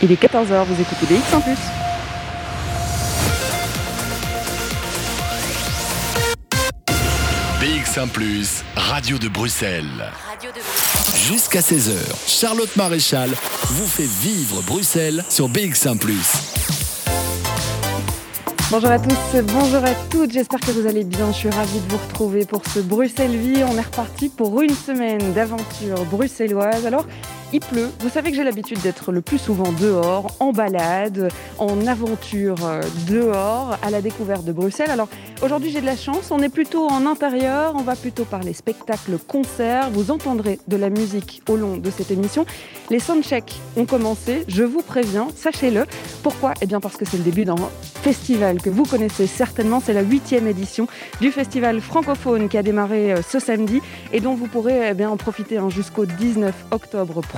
Il est 14h, vous écoutez BX en plus. BX1 ⁇ Radio de Bruxelles. Jusqu'à 16h, Charlotte Maréchal vous fait vivre Bruxelles sur BX1 ⁇ Bonjour à tous, bonjour à toutes, j'espère que vous allez bien. Je suis ravie de vous retrouver pour ce Bruxelles Vie. On est reparti pour une semaine d'aventure bruxelloise. Alors, il pleut. Vous savez que j'ai l'habitude d'être le plus souvent dehors, en balade, en aventure euh, dehors, à la découverte de Bruxelles. Alors aujourd'hui j'ai de la chance, on est plutôt en intérieur, on va plutôt parler spectacle, concert. Vous entendrez de la musique au long de cette émission. Les soundchecks ont commencé, je vous préviens, sachez-le. Pourquoi? Eh bien parce que c'est le début d'un festival que vous connaissez certainement, c'est la huitième édition du festival francophone qui a démarré euh, ce samedi et dont vous pourrez eh bien, en profiter hein, jusqu'au 19 octobre prochain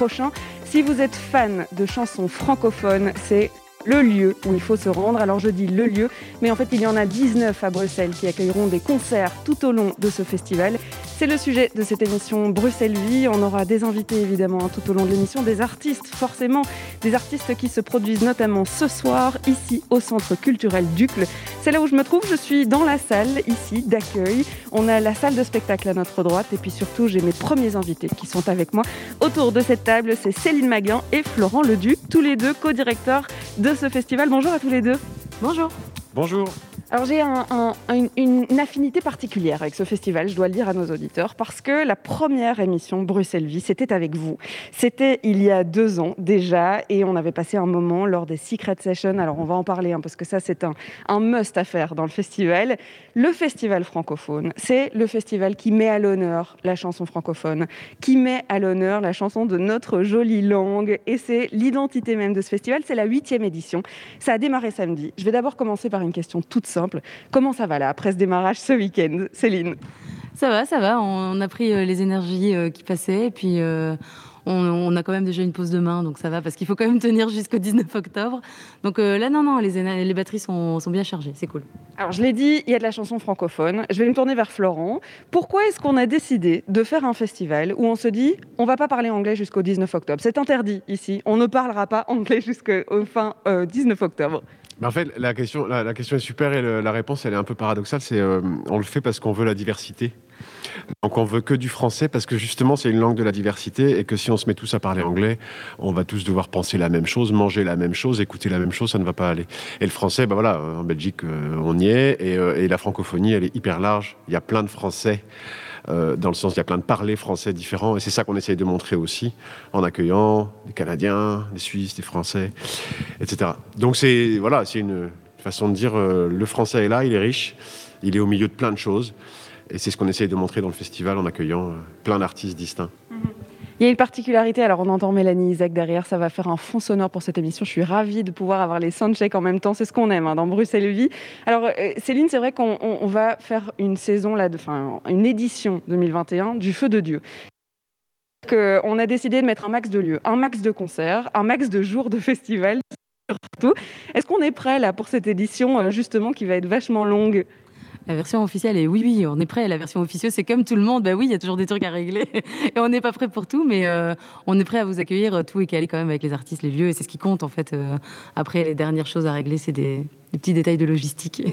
si vous êtes fan de chansons francophones, c'est le lieu où il faut se rendre. Alors je dis le lieu, mais en fait il y en a 19 à Bruxelles qui accueilleront des concerts tout au long de ce festival. C'est le sujet de cette émission Bruxelles Vie. On aura des invités évidemment tout au long de l'émission, des artistes forcément, des artistes qui se produisent notamment ce soir ici au Centre culturel Ducle. C'est là où je me trouve, je suis dans la salle ici d'accueil. On a la salle de spectacle à notre droite et puis surtout j'ai mes premiers invités qui sont avec moi autour de cette table. C'est Céline Maguin et Florent Leduc, tous les deux co-directeurs de ce festival. Bonjour à tous les deux. Bonjour. Bonjour. Alors j'ai une, affinité particulière avec ce festival, je dois le dire à nos auditeurs, parce que la première émission Bruxelles Vie, c'était avec vous. C'était il y a deux ans déjà, et on avait passé un moment lors des Secret Sessions. Alors on va en parler, hein, parce que ça c'est un, un must à faire dans le festival. Le festival francophone, c'est le festival qui met à l'honneur la chanson francophone, qui met à l'honneur la chanson de notre jolie langue, et c'est l'identité même de ce festival. C'est la huitième édition. Ça a démarré samedi. Je vais d'abord commencer par une question toute simple Comment ça va là, après ce démarrage ce week-end Céline? Ça va, ça va. On a pris euh, les énergies euh, qui passaient et puis euh, on, a quand même déjà une pause de main, donc ça va, parce qu'il faut quand même tenir jusqu'au 19 octobre. Donc là, non, non, les, les batteries sont, bien chargées, c'est cool. Alors, je l'ai dit, il y a de la chanson francophone. Je vais me tourner vers Florent. Pourquoi est-ce qu'on a décidé de faire un festival où on se dit, on va pas parler anglais jusqu'au 19 octobre? C'est interdit ici. On ne parlera pas anglais jusqu'au fin 19 octobre en fait, la question, la, question est super et la réponse, elle est un peu paradoxale. C'est euh, on le fait parce qu'on veut la diversité. Donc on veut que du français parce que justement c'est une langue de la diversité et que si on se met tous à parler anglais, on va tous devoir penser la même chose, manger la même chose, écouter la même chose, ça ne va pas aller. Et le français, ben voilà, en Belgique euh, on y est euh, et la francophonie elle est hyper large. Il y a plein de français. Euh, dans le sens il y a plein de parlers français différents, et c'est ça qu'on essaye de montrer aussi, en accueillant des Canadiens, des Suisses, des Français, etc. Donc c'est voilà, c'est une façon de dire euh, le français est là, il est riche, il est au milieu de plein de choses, et c'est ce qu'on essaye de montrer dans le festival en accueillant euh, plein d'artistes distincts. Il y a une particularité, alors on entend Mélanie Isaac derrière, ça va faire un fond sonore pour cette émission. Je suis ravie de pouvoir avoir les soundchecks en même temps, c'est ce qu'on aime hein, dans Bruxelles Vie. Alors euh, Céline, c'est vrai qu'on va faire une saison, là, enfin une édition 2021 du Feu de Dieu. on a décidé de mettre un max de lieux, un max de concerts, un max de jours de festival. Est-ce qu'on est prêt là pour cette édition euh, justement qui va être vachement longue? La version officielle est oui, oui, on est prêt. La version officieuse, c'est comme tout le monde. Bah oui, il y a toujours des trucs à régler et on n'est pas prêt pour tout, mais euh, on est prêt à vous accueillir euh, tout et caler quand même avec les artistes, les lieux. Et c'est ce qui compte en fait. Euh, après, les dernières choses à régler, c'est des, des petits détails de logistique.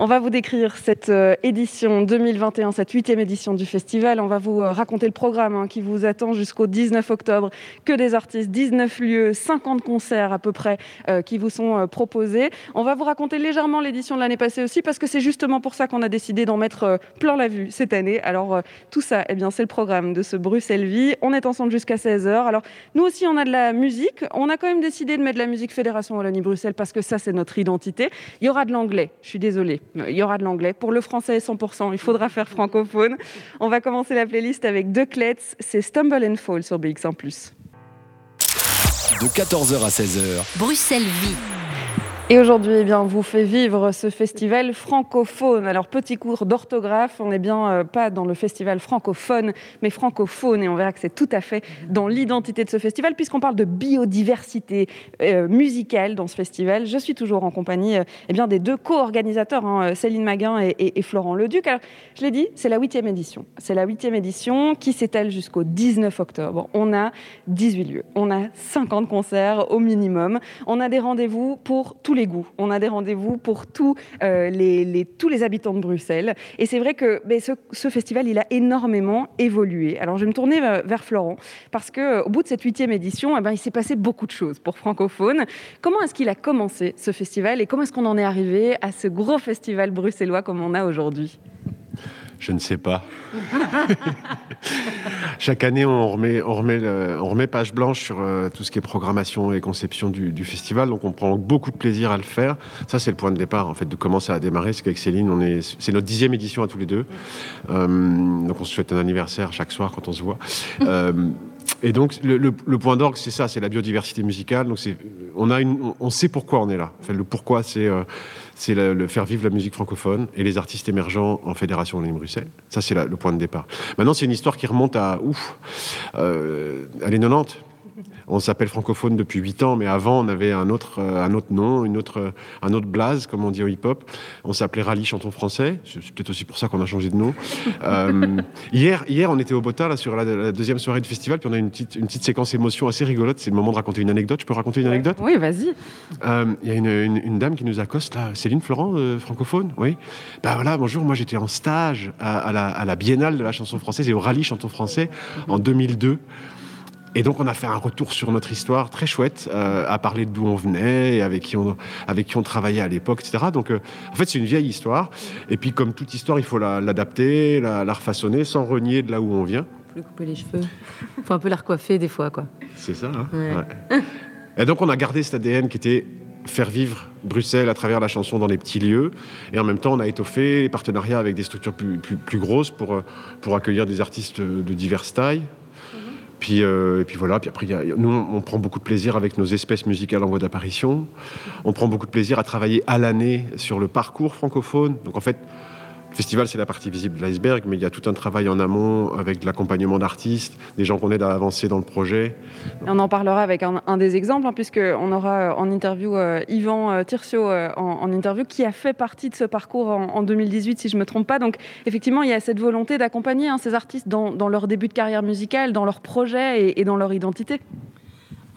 On va vous décrire cette euh, édition 2021, cette huitième édition du festival. On va vous euh, raconter le programme hein, qui vous attend jusqu'au 19 octobre. Que des artistes, 19 lieux, 50 concerts à peu près euh, qui vous sont proposés. On va vous raconter légèrement l'édition de l'année passée aussi parce que c'est justement pour ça qu'on a décidé d'en mettre plein la vue cette année. Alors tout ça, eh bien, c'est le programme de ce Bruxelles Vie. On est ensemble jusqu'à 16h. Alors nous aussi, on a de la musique. On a quand même décidé de mettre de la musique Fédération Wallonie-Bruxelles parce que ça, c'est notre identité. Il y aura de l'anglais. Je suis désolée il y aura de l'anglais. Pour le français, 100%, il faudra faire francophone. On va commencer la playlist avec deux clés. C'est Stumble and Fall sur BX1+. De 14h à 16h. Bruxelles Vie. Et aujourd'hui, eh bien, vous fait vivre ce festival francophone. Alors, petit cours d'orthographe, on n'est bien euh, pas dans le festival francophone, mais francophone, et on verra que c'est tout à fait dans l'identité de ce festival, puisqu'on parle de biodiversité euh, musicale dans ce festival. Je suis toujours en compagnie euh, eh bien, des deux co-organisateurs, hein, Céline Maguin et, Florent Leduc. Alors, je l'ai dit, c'est la huitième édition. C'est la huitième édition qui s'étale jusqu'au 19 octobre. On a 18 lieux, on a 50 concerts au minimum, on a des rendez-vous pour tous les goûts. On a des rendez-vous pour tous, euh, les, tous les habitants de Bruxelles. Et c'est vrai que ce, festival, il a énormément évolué. Alors, je vais me tourner vers Florent, parce qu'au euh, bout de cette huitième édition, eh ben, il s'est passé beaucoup de choses pour Francophone. Comment est-ce qu'il a commencé ce festival et comment est-ce qu'on en est arrivé à ce gros festival bruxellois comme on a aujourd'hui? Je ne sais pas. Chaque année, on remet, on remet, on remet page blanche sur euh, tout ce qui est programmation et conception du, festival. Donc, on prend beaucoup de plaisir à le faire. Ça, c'est le point de départ, en fait, de comment ça a démarré. C'est qu'avec Céline, c'est notre dixième édition à tous les deux. Euh, donc, on se souhaite un anniversaire chaque soir quand on se voit. Euh, et donc, le, point d'orgue, c'est ça, c'est la biodiversité musicale. Donc, on, a on sait pourquoi on est là. Enfin, le pourquoi, c'est, c'est le, faire vivre la musique francophone et les artistes émergents en Fédération Wallonie-Bruxelles. Ça, c'est le point de départ. Maintenant, c'est une histoire qui remonte à, ouf, euh, à les 90. On s'appelle francophone depuis 8 ans, mais avant, on avait un autre, euh, un autre nom, une autre, un autre blaze, comme on dit au hip-hop. On s'appelait Rallye Chanton Français. C'est peut-être aussi pour ça qu'on a changé de nom. euh, hier, hier, on était au Bota, là, sur la, deuxième soirée du festival, puis on a une petite, une petite séquence émotion assez rigolote. C'est le moment de raconter une anecdote. Je peux raconter une anecdote? Oui, vas-y. Euh, il y a une, une, dame qui nous accoste, là. Céline Florent, euh, francophone? Oui. Ben voilà, bonjour. Moi, j'étais en stage à, à, la, à la Biennale de la chanson française et au Rallye Chanton Français en 2002. Et donc on a fait un retour sur notre histoire très chouette, euh, à parler d'où on venait, et avec qui on, avec qui on travaillait à l'époque, etc. Donc euh, en fait c'est une vieille histoire. Et puis comme toute histoire, il faut l'adapter, la, la, refaçonner sans renier de là où on vient. Faut couper les cheveux. Faut un peu la recoiffer des fois, quoi. C'est ça. Hein ouais. Et donc on a gardé cet ADN qui était faire vivre Bruxelles à travers la chanson dans les petits lieux. Et en même temps, on a étoffé les partenariats avec des structures plus, plus, plus grosses pour, pour accueillir des artistes de diverses tailles. Euh, et puis voilà, puis après, nous, on prend beaucoup de plaisir avec nos espèces musicales en voie d'apparition. On prend beaucoup de plaisir à travailler à l'année sur le parcours francophone. Donc en fait, festival, c'est la partie visible de l'iceberg, mais il y a tout un travail en amont avec de l'accompagnement d'artistes, des gens qu'on aide à avancer dans le projet. On en parlera avec un, des exemples, hein, puisqu'on aura euh, en interview euh, Yvan euh, Tircio en, interview, qui a fait partie de ce parcours en, 2018, si je ne me trompe pas. Donc, effectivement, il y a cette volonté d'accompagner hein, ces artistes dans, leur début de carrière musicale, dans leur projet et dans leur identité.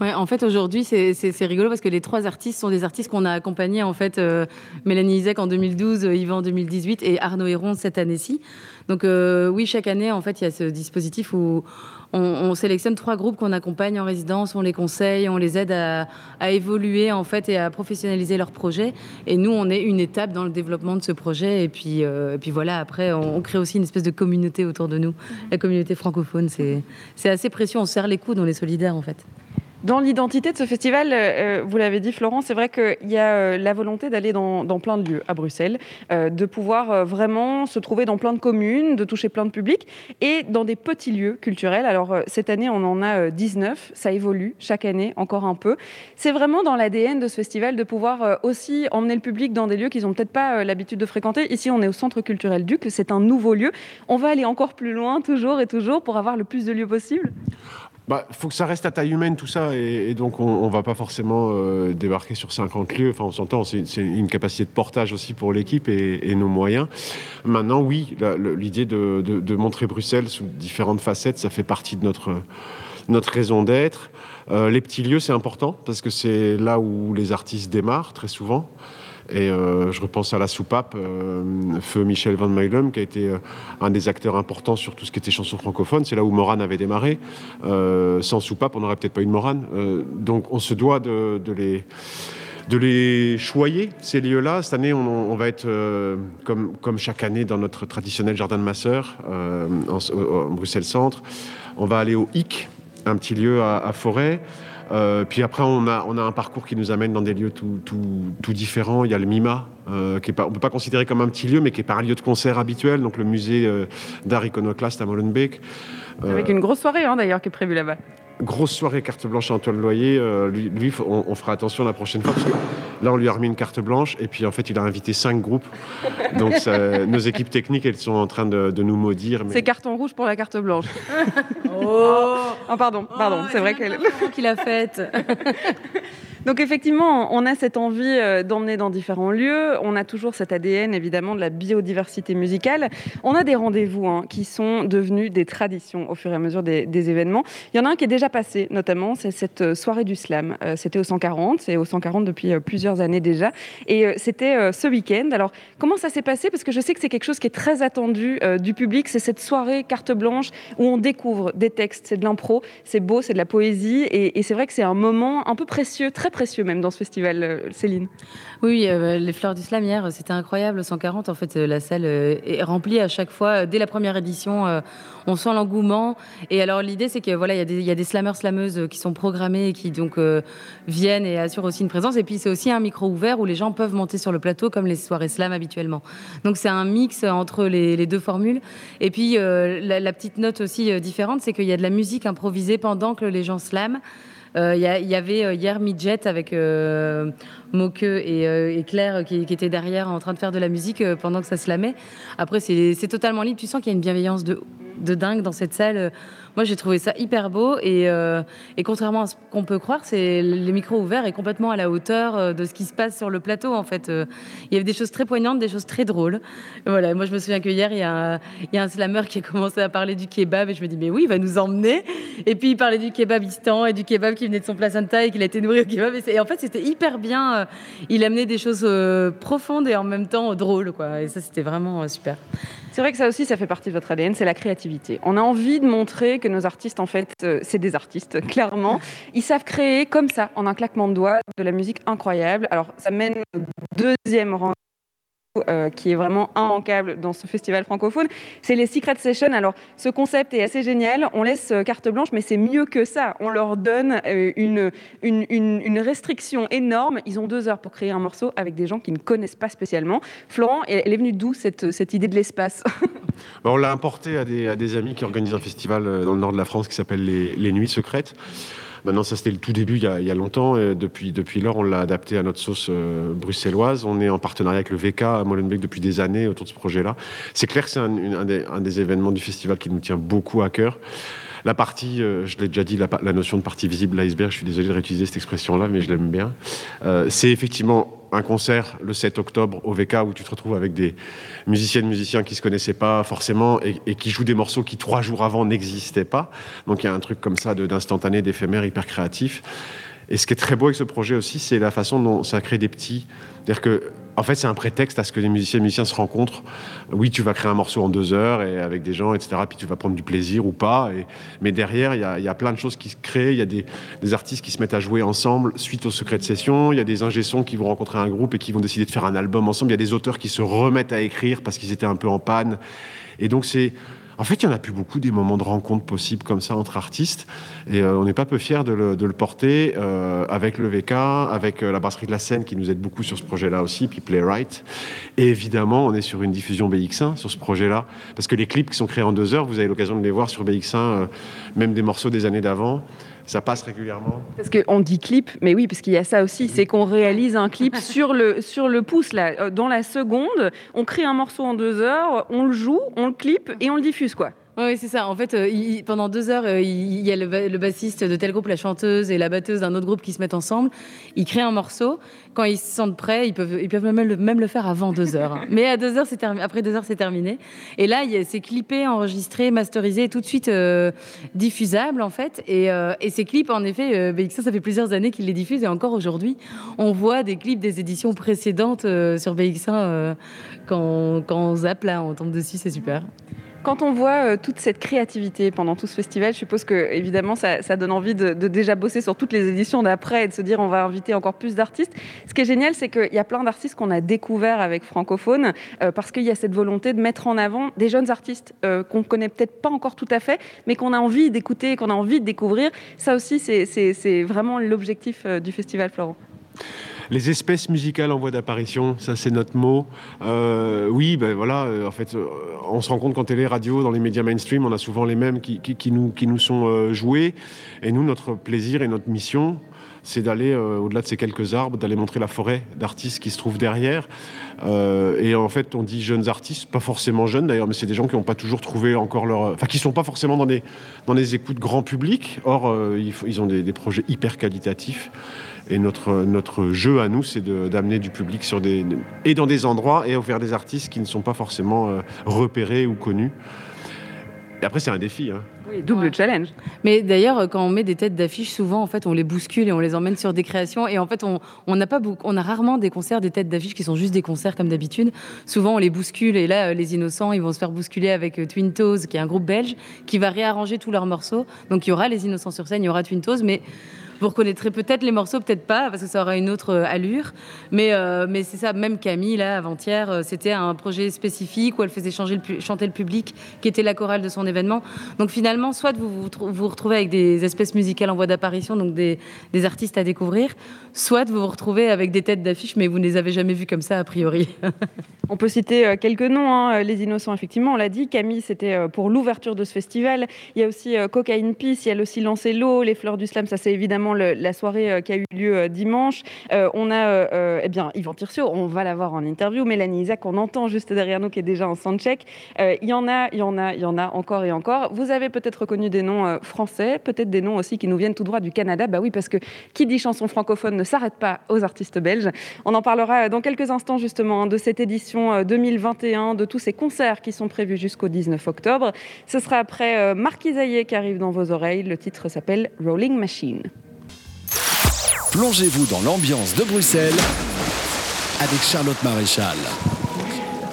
Ouais, en fait, aujourd'hui, c'est rigolo parce que les trois artistes sont des artistes qu'on a accompagnés. En fait, euh, Mélanie Isaac en 2012, euh, Yvan en 2018 et Arnaud Héron cette année-ci. Donc, euh, oui, chaque année, en fait, il y a ce dispositif où on, sélectionne trois groupes qu'on accompagne en résidence, on les conseille, on les aide à, évoluer, en fait, et à professionnaliser leur projet. Et nous, on est une étape dans le développement de ce projet. Et puis, puis voilà, après, on, on, crée aussi une espèce de communauté autour de nous. La communauté francophone, c'est assez précieux. On serre les coudes, on est solidaires, en fait. Dans l'identité de ce festival, euh, vous l'avez dit Florent, c'est vrai qu'il y a euh, la volonté d'aller dans, plein de lieux à Bruxelles, euh, de pouvoir vraiment se trouver dans plein de communes, de toucher plein de publics et dans des petits lieux culturels. Alors cette année, on en a 19, ça évolue chaque année encore un peu. C'est vraiment dans l'ADN de ce festival de pouvoir aussi emmener le public dans des lieux qu'ils n'ont peut-être pas l'habitude de fréquenter. Ici, on est au Centre culturel Duc, c'est un nouveau lieu. On va aller encore plus loin, toujours et toujours, pour avoir le plus de lieux possible bah, faut que ça reste à taille humaine tout ça, et, donc on, ne va pas forcément euh, débarquer sur 50 lieux. Enfin, on s'entend, c'est une capacité de portage aussi pour l'équipe et, nos moyens. Maintenant, oui, l'idée de, montrer Bruxelles sous différentes facettes, ça fait partie de notre raison d'être. Euh, les petits lieux, c'est important parce que c'est là où les artistes démarrent très souvent. Et euh, je repense à la soupape, euh, feu Michel Van Meilem, qui a été euh, un des acteurs importants sur tout ce qui était chanson francophone. C'est là où Moran avait démarré. sans soupape, on n'aurait peut-être pas eu de Moran. donc on se doit de, les choyer, ces lieux-là. Cette année, on, va être, comme, comme chaque année, dans notre traditionnel jardin de ma sœur, en, Bruxelles-Centre. On va aller au HIC, un petit lieu à Forêt. Euh, puis après, on a, on a un parcours qui nous amène dans des lieux tout, tout, différents. Il y a le MIMA, euh, qui est pas, on ne peut pas considérer comme un petit lieu, mais qui est pas un lieu de concert habituel, donc le musée euh, d'art iconoclaste à Molenbeek. Avec une grosse soirée hein, d'ailleurs qui est prévue là-bas. grosse soirée carte blanche à Antoine Loyer. Euh, lui, on, fera attention la prochaine fois. Là, on lui a remis une carte blanche et puis en fait, il a invité cinq groupes. Donc, nos équipes techniques, elles sont en train de, nous maudire. C'est carton rouge pour la carte blanche. oh. oh, pardon, pardon. Oh, c'est vrai qu'elle. qu'il a faite. Donc effectivement, on a cette envie euh, d'emmener dans différents lieux. On a toujours cet ADN évidemment de la biodiversité musicale. On a des rendez-vous hein, qui sont devenus des traditions au fur et à mesure des, événements. Il y en a un qui est déjà passé, notamment, c'est cette euh, soirée du slam. Euh, c'était au 140, c'est au 140 depuis plusieurs années déjà. Et c'était ce week-end. Alors comment ça s'est passé? Parce que je sais que c'est quelque chose qui est très attendu du public. C'est cette soirée carte blanche où on découvre des textes. C'est de l'impro, c'est beau, c'est de la poésie. Et, c'est vrai que c'est un moment un peu précieux, très précieux même dans ce festival, euh, Céline. Oui, euh, les Fleurs du Slam hier, c'était incroyable. 140, en fait, euh, la salle est remplie à chaque fois. Dès la première édition, on sent l'engouement. Et alors, l'idée, c'est que voilà, il y, a des slameurs, slameuses qui sont programmés et qui donc viennent et assurent aussi une présence. Et puis, c'est aussi un micro ouvert où les gens peuvent monter sur le plateau comme les soirées slam habituellement. Donc, c'est un mix entre les, deux formules. Et puis, la, la, petite note aussi différente, c'est qu'il y a de la musique improvisée pendant que les gens slament. Il euh, y, avait euh, hier Midget avec euh, Moqueux et, Claire qui, qui, étaient derrière en train de faire de la musique pendant que ça se lamait. Après, c'est totalement libre. Tu sens qu'il y a une bienveillance de, de dingue dans cette salle. Moi, j'ai trouvé ça hyper beau et, euh, et contrairement à ce qu'on peut croire, c'est le micro ouvert est complètement à la hauteur euh, de ce qui se passe sur le plateau. En fait, euh, il y avait des choses très poignantes, des choses très drôles. Voilà, moi, je me souviens que hier, il y, a un, slammer qui a commencé à parler du kebab et je me dis mais oui, il va nous emmener. Et puis il parlait du kebabistan et du kebab qui venait de son placenta et qu'il a été nourri au kebab. Et, en fait, c'était hyper bien. Il amenait des choses profondes et en même temps drôles, quoi. Et ça, c'était vraiment super. C'est vrai que ça aussi, ça fait partie de votre ADN, c'est la créativité. On a envie de montrer que nos artistes, en fait, euh, c'est des artistes, clairement. Ils savent créer comme ça, en un claquement de doigts, de la musique incroyable. Alors, ça mène au deuxième rang euh, qui est vraiment immanquable dans ce festival francophone, c'est les Secret Sessions. Alors, ce concept est assez génial. On laisse euh, carte blanche, mais c'est mieux que ça. On leur donne euh, une, une, restriction énorme. Ils ont deux heures pour créer un morceau avec des gens qui ne connaissent pas spécialement. Florent, elle est venue d'où cette, cette idée de l'espace? On l'a importé à des, à des, amis qui organisent un festival dans le nord de la France qui s'appelle les, les Nuits Secrètes. Maintenant, ça c'était le tout début il y a, longtemps. Et depuis, depuis lors, on l'a adapté à notre sauce euh, bruxelloise. On est en partenariat avec le VK à Molenbeek depuis des années autour de ce projet-là. C'est clair que c'est un, des, événements du festival qui nous tient beaucoup à cœur. La partie, euh, je l'ai déjà dit, la, notion de partie visible de l'iceberg, je suis désolé de réutiliser cette expression-là, mais je l'aime bien. Euh, c'est effectivement un concert le 7 octobre au VK où tu te retrouves avec des musiciennes, musiciens qui se connaissaient pas forcément et, qui jouent des morceaux qui trois jours avant n'existaient pas. Donc il y a un truc comme ça d'instantané, d'éphémère, hyper créatif. Et ce qui est très beau avec ce projet aussi, c'est la façon dont ça crée des petits. C'est-à-dire que en fait, c'est un prétexte à ce que les musiciens et musiciens se rencontrent. Oui, tu vas créer un morceau en deux heures et avec des gens, etc. Puis tu vas prendre du plaisir ou pas. Mais derrière, il y a, plein de choses qui se créent. Il y a des, artistes qui se mettent à jouer ensemble suite au secret de session. Il y a des ingessons qui vont rencontrer un groupe et qui vont décider de faire un album ensemble. Il y a des auteurs qui se remettent à écrire parce qu'ils étaient un peu en panne. Et donc, c'est en fait, il n'y en a plus beaucoup des moments de rencontre possibles comme ça entre artistes. Et euh, on n'est pas peu fiers de le, porter euh, avec le VK, avec euh, la brasserie de la Seine qui nous aide beaucoup sur ce projet-là aussi, puis Playwright. Et évidemment, on est sur une diffusion BX1 sur ce projet-là. Parce que les clips qui sont créés en deux heures, vous avez l'occasion de les voir sur BX1, même des morceaux des années d'avant ça passe régulièrement Parce qu'on dit clip, mais oui, parce qu'il y a ça aussi, c'est qu'on réalise un clip sur le, sur le pouce, là, euh, dans la seconde, on crée un morceau en deux heures, on le joue, on le clip et on le diffuse, quoi. Oui, c'est ça. En fait, euh, pendant deux heures, euh, il, y a le, bassiste de tel groupe, la chanteuse et la batteuse d'un autre groupe qui se mettent ensemble. Ils créent un morceau. Quand ils se sentent prêts, ils peuvent, ils peuvent même, le, même le faire avant deux heures. Hein. Mais à deux heures, c'est après deux heures, c'est terminé. Et là, c'est clippé, enregistré, masterisé, tout de suite euh, diffusable en fait. Et, et, ces clips, en effet, BX1, ça fait plusieurs années qu'ils les diffusent et encore aujourd'hui, on voit des clips des éditions précédentes sur BX1 quand, quand on zappe là, on tombe dessus, c'est super. Quand on voit euh, toute cette créativité pendant tout ce festival, je suppose que évidemment ça, donne envie de, déjà bosser sur toutes les éditions d'après et de se dire on va inviter encore plus d'artistes. Ce qui est génial, c'est qu'il y a plein d'artistes qu'on a découverts avec Francophone euh, parce qu'il y a cette volonté de mettre en avant des jeunes artistes euh, qu'on connaît peut-être pas encore tout à fait, mais qu'on a envie d'écouter, qu'on a envie de découvrir. Ça aussi, c'est vraiment l'objectif du festival, Florent. Les espèces musicales en voie d'apparition, ça c'est notre mot. Euh, oui, ben voilà, en fait, on se rend compte qu'en télé, radio, dans les médias mainstream, on a souvent les mêmes qui, nous, qui nous sont joués. Et nous, notre plaisir et notre mission, c'est d'aller au-delà de ces quelques arbres, d'aller montrer la forêt d'artistes qui se trouvent derrière. et en fait, on dit jeunes artistes, pas forcément jeunes d'ailleurs, mais c'est des gens qui n'ont pas toujours trouvé encore leur, enfin, qui sont pas forcément dans des dans des écoutes grand public. Or, ils, ont des projets hyper qualitatifs. Et notre, notre jeu à nous, c'est d'amener du public sur des, et dans des endroits et vers des artistes qui ne sont pas forcément euh, repérés ou connus. Et après, c'est un défi. Hein. Oui, double challenge. Mais d'ailleurs, quand on met des têtes d'affiche, souvent, en fait, on les bouscule et on les emmène sur des créations. Et en fait, on, on n'a pas on a rarement des concerts, des têtes d'affiche qui sont juste des concerts comme d'habitude. Souvent, on les bouscule. Et là, euh, les Innocents, ils vont se faire bousculer avec euh, Twin Toes, qui est un groupe belge, qui va réarranger tous leurs morceaux. Donc, il y aura les Innocents sur scène, il y aura Twin Toes, mais vous reconnaîtrez peut-être les morceaux, peut-être pas, parce que ça aura une autre euh, allure. Mais, euh, mais c'est ça, même Camille, là, avant-hier, euh, c'était un projet spécifique où elle faisait chanter le public, qui était la chorale de son événement. Donc finalement, soit vous vous, retrouvez avec des espèces musicales en voie d'apparition, donc des, artistes à découvrir, soit vous vous retrouvez avec des têtes d'affiche, mais vous ne les avez jamais vues comme ça, a priori. on peut citer quelques noms, hein. Les Innocents, effectivement, on l'a dit. Camille, c'était pour l'ouverture de ce festival. Il y a aussi Cocaine Peace, il y a aussi Lancer l'eau, Les Fleurs du Slam, ça c'est évidemment la soirée euh, qui a eu lieu euh, dimanche. Euh, on a eh bien, Yvan Tircio, on va l'avoir en interview. Mélanie Isaac, on entend juste derrière nous, qui est déjà en soundcheck. Il y en a, il y en a, il y en a encore et encore. Vous avez peut-être reconnu des noms français, peut-être des noms aussi qui nous viennent tout droit du Canada. Bah oui, parce que qui dit chanson francophone ne s'arrête pas aux artistes belges. On en parlera dans quelques instants justement de cette édition 2021, de tous ces concerts qui sont prévus jusqu'au 19 octobre. Ce sera après Marquis qui arrive dans vos oreilles. Le titre s'appelle Rolling Machine. Plongez-vous dans l'ambiance de Bruxelles avec Charlotte Maréchal.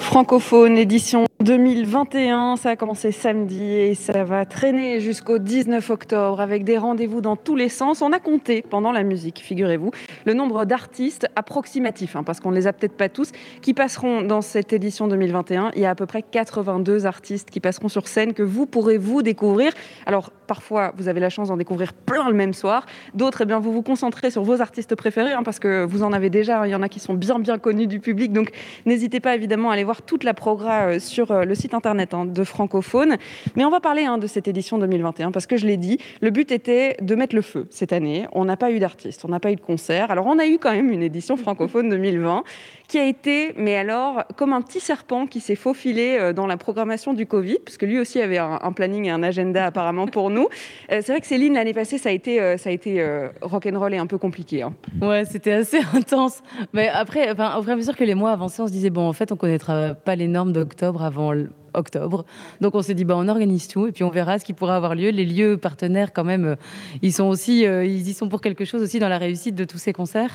Francophone, édition 2021, ça a commencé samedi et ça va traîner jusqu'au 19 octobre avec des rendez-vous dans tous les sens. On a compté pendant la musique, figurez-vous, le nombre d'artistes approximatifs, hein, parce qu'on ne les a peut-être pas tous, qui passeront dans cette édition 2021. Il y a à peu près 82 artistes qui passeront sur scène que vous pourrez vous découvrir. Alors parfois, vous avez la chance d'en découvrir plein le même soir. D'autres, eh bien, vous vous concentrez sur vos artistes préférés, hein, parce que vous en avez déjà. Hein. Il y en a qui sont bien bien connus du public, donc n'hésitez pas évidemment à aller voir toute la programme euh, euh, le site internet hein, de Francophone. Mais on va parler hein, de cette édition 2021 parce que je l'ai dit, le but était de mettre le feu cette année. On n'a pas eu d'artistes, on n'a pas eu de concert. Alors on a eu quand même une édition francophone 2020 qui a été, mais alors, comme un petit serpent qui s'est faufilé euh, dans la programmation du Covid, parce que lui aussi avait un, planning et un agenda apparemment pour nous. Euh, c'est vrai que Céline, l'année passée, ça a été, ça a été rock'n'roll et un peu compliqué. Hein. Ouais, c'était assez intense. Mais après, enfin, au fur et à mesure que les mois avançaient, on se disait, bon, en fait, on connaîtra pas les normes d'octobre avant octobre. Donc on s'est dit, bah, on organise tout et puis on verra ce qui pourra avoir lieu. Les lieux partenaires, quand même, euh, ils sont aussi, euh, ils y sont pour quelque chose aussi dans la réussite de tous ces concerts.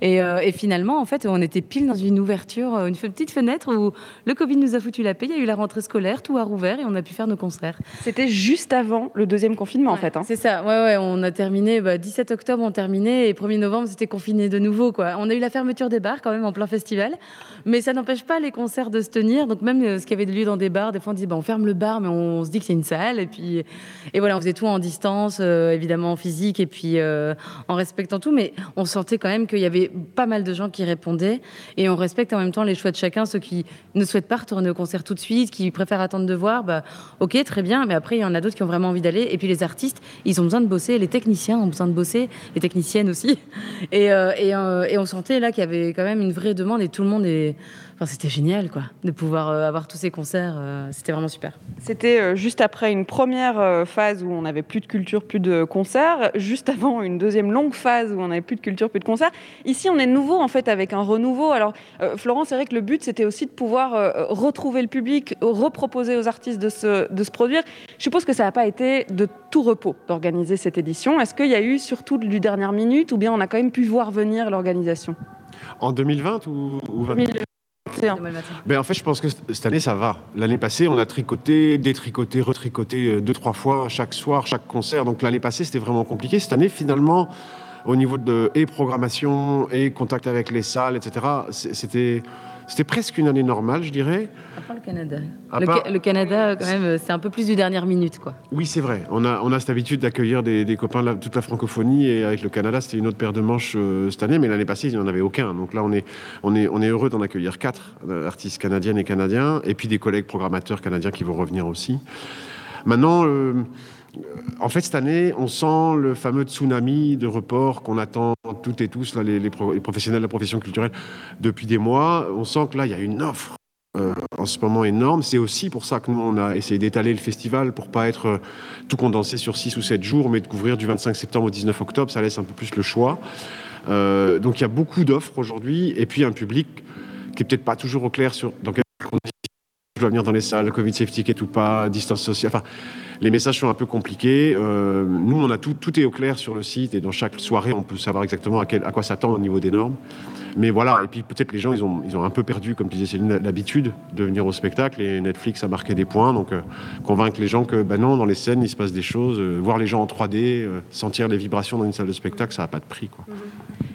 Et, euh, et finalement, en fait, on était pile dans une ouverture, une petite fenêtre où le Covid nous a foutu la paix. Il y a eu la rentrée scolaire, tout a rouvert et on a pu faire nos concerts. C'était juste avant le deuxième confinement, en fait. Hein. C'est ça. Ouais, ouais. On a terminé, bah, 17 octobre, on terminé et 1er novembre, c'était confiné de nouveau, quoi. On a eu la fermeture des bars quand même en plein festival, mais ça n'empêche pas les concerts de se tenir. Donc même ce qui avait lieu dans des bars des fois, on dit, bah, on ferme le bar, mais on se dit que c'est une salle. Et puis, et voilà, on faisait tout en distance, euh, évidemment en physique, et puis euh, en respectant tout. Mais on sentait quand même qu'il y avait pas mal de gens qui répondaient. Et on respecte en même temps les choix de chacun. Ceux qui ne souhaitent pas retourner au concert tout de suite, qui préfèrent attendre de voir, bah, ok, très bien. Mais après, il y en a d'autres qui ont vraiment envie d'aller. Et puis les artistes, ils ont besoin de bosser. Les techniciens ont besoin de bosser. Les techniciennes aussi. Et, euh, et, et on sentait là qu'il y avait quand même une vraie demande. Et tout le monde est c'était génial, quoi, de pouvoir euh, avoir tous ces concerts. Euh, c'était vraiment super. C'était euh, juste après une première phase où on n'avait plus de culture, plus de concerts, juste avant une deuxième longue phase où on n'avait plus de culture, plus de concerts. Ici, on est nouveau en fait avec un renouveau. Alors, Florent, c'est vrai que le but c'était aussi de pouvoir retrouver le public, reproposer aux artistes de se, de se produire. Je suppose que ça n'a pas été de tout repos d'organiser cette édition. Est-ce qu'il y a eu surtout du dernière minute ou bien on a quand même pu voir venir l'organisation? En 2020 ou, ou ben, en fait, je pense que cette année, ça va. L'année passée, on a tricoté, détricoté, retricoté euh, deux, trois fois chaque soir, chaque concert. Donc l'année passée, c'était vraiment compliqué. Cette année, finalement, au niveau de et programmation et contact avec les salles, etc., c'était C'était presque une année normale, je dirais. À part le Canada. le, Canada, quand même, c'est un peu plus du dernière minute, quoi. Oui, c'est vrai. On a, on a cette habitude d'accueillir des, copains de toute la francophonie. Et avec le Canada, c'était une autre paire de manches euh, cette année. Mais l'année passée, il n'y en avait aucun. Donc là, on est, on est, on est heureux d'en accueillir quatre euh, artistes canadiennes et canadiens. Et puis des collègues programmateurs canadiens qui vont revenir aussi. Maintenant... Euh, en fait, cette année, on sent le fameux tsunami de report qu'on attend toutes et tous, les, professionnels de la profession culturelle, depuis des mois. On sent que là, il y a une offre euh, en ce moment énorme. C'est aussi pour ça que nous, on a essayé d'étaler le festival pour pas être euh, tout condensé sur 6 ou 7 jours, mais de couvrir du 25 septembre au 19 octobre. Ça laisse un peu plus le choix. Euh, donc, il y a beaucoup d'offres aujourd'hui, et puis un public qui est peut-être pas toujours au clair sur dans quelles conditions je dois venir dans les salles, Covid safety ticket ou pas, distance sociale. Les messages sont un peu compliqués. Euh, nous, on a tout, tout est au clair sur le site et dans chaque soirée, on peut savoir exactement à, quoi s'attendre au niveau des normes. Mais voilà, et puis peut-être les gens, ils ont, ils ont un peu perdu, comme tu disais l'habitude de venir au spectacle et Netflix a marqué des points. Donc, euh, convaincre les gens que, ben non, dans les scènes, il se passe des choses. Euh, voir les gens en 3D, sentir les vibrations dans une salle de spectacle, ça n'a pas de prix. Quoi.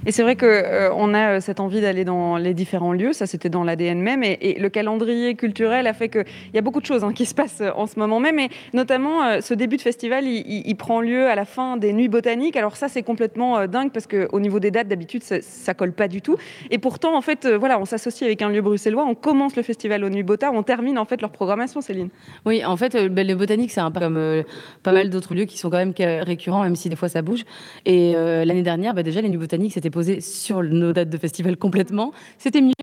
Et c'est vrai qu'on a cette envie d'aller dans les différents lieux, ça c'était dans l'ADN même, et, le calendrier culturel a fait qu'il y a beaucoup de choses hein, qui se passent en ce moment même, et notamment euh, ce début de festival, il, prend lieu à la fin des Nuits botaniques. Alors ça, c'est complètement euh, dingue parce qu'au niveau des dates, d'habitude, ça, ne colle pas du tout. Et pourtant, en fait, euh, voilà, on s'associe avec un lieu bruxellois, on commence le festival aux Nuits Bota, on termine en fait leur programmation, Céline. Oui, en fait, ben, les botaniques, c'est un peu comme pas mal d'autres lieux qui sont quand même récurrents, même si des fois ça bouge. Et l'année dernière, ben, déjà, les Nuits botaniques s'étaient posées sur nos dates de festival complètement. C'était mieux,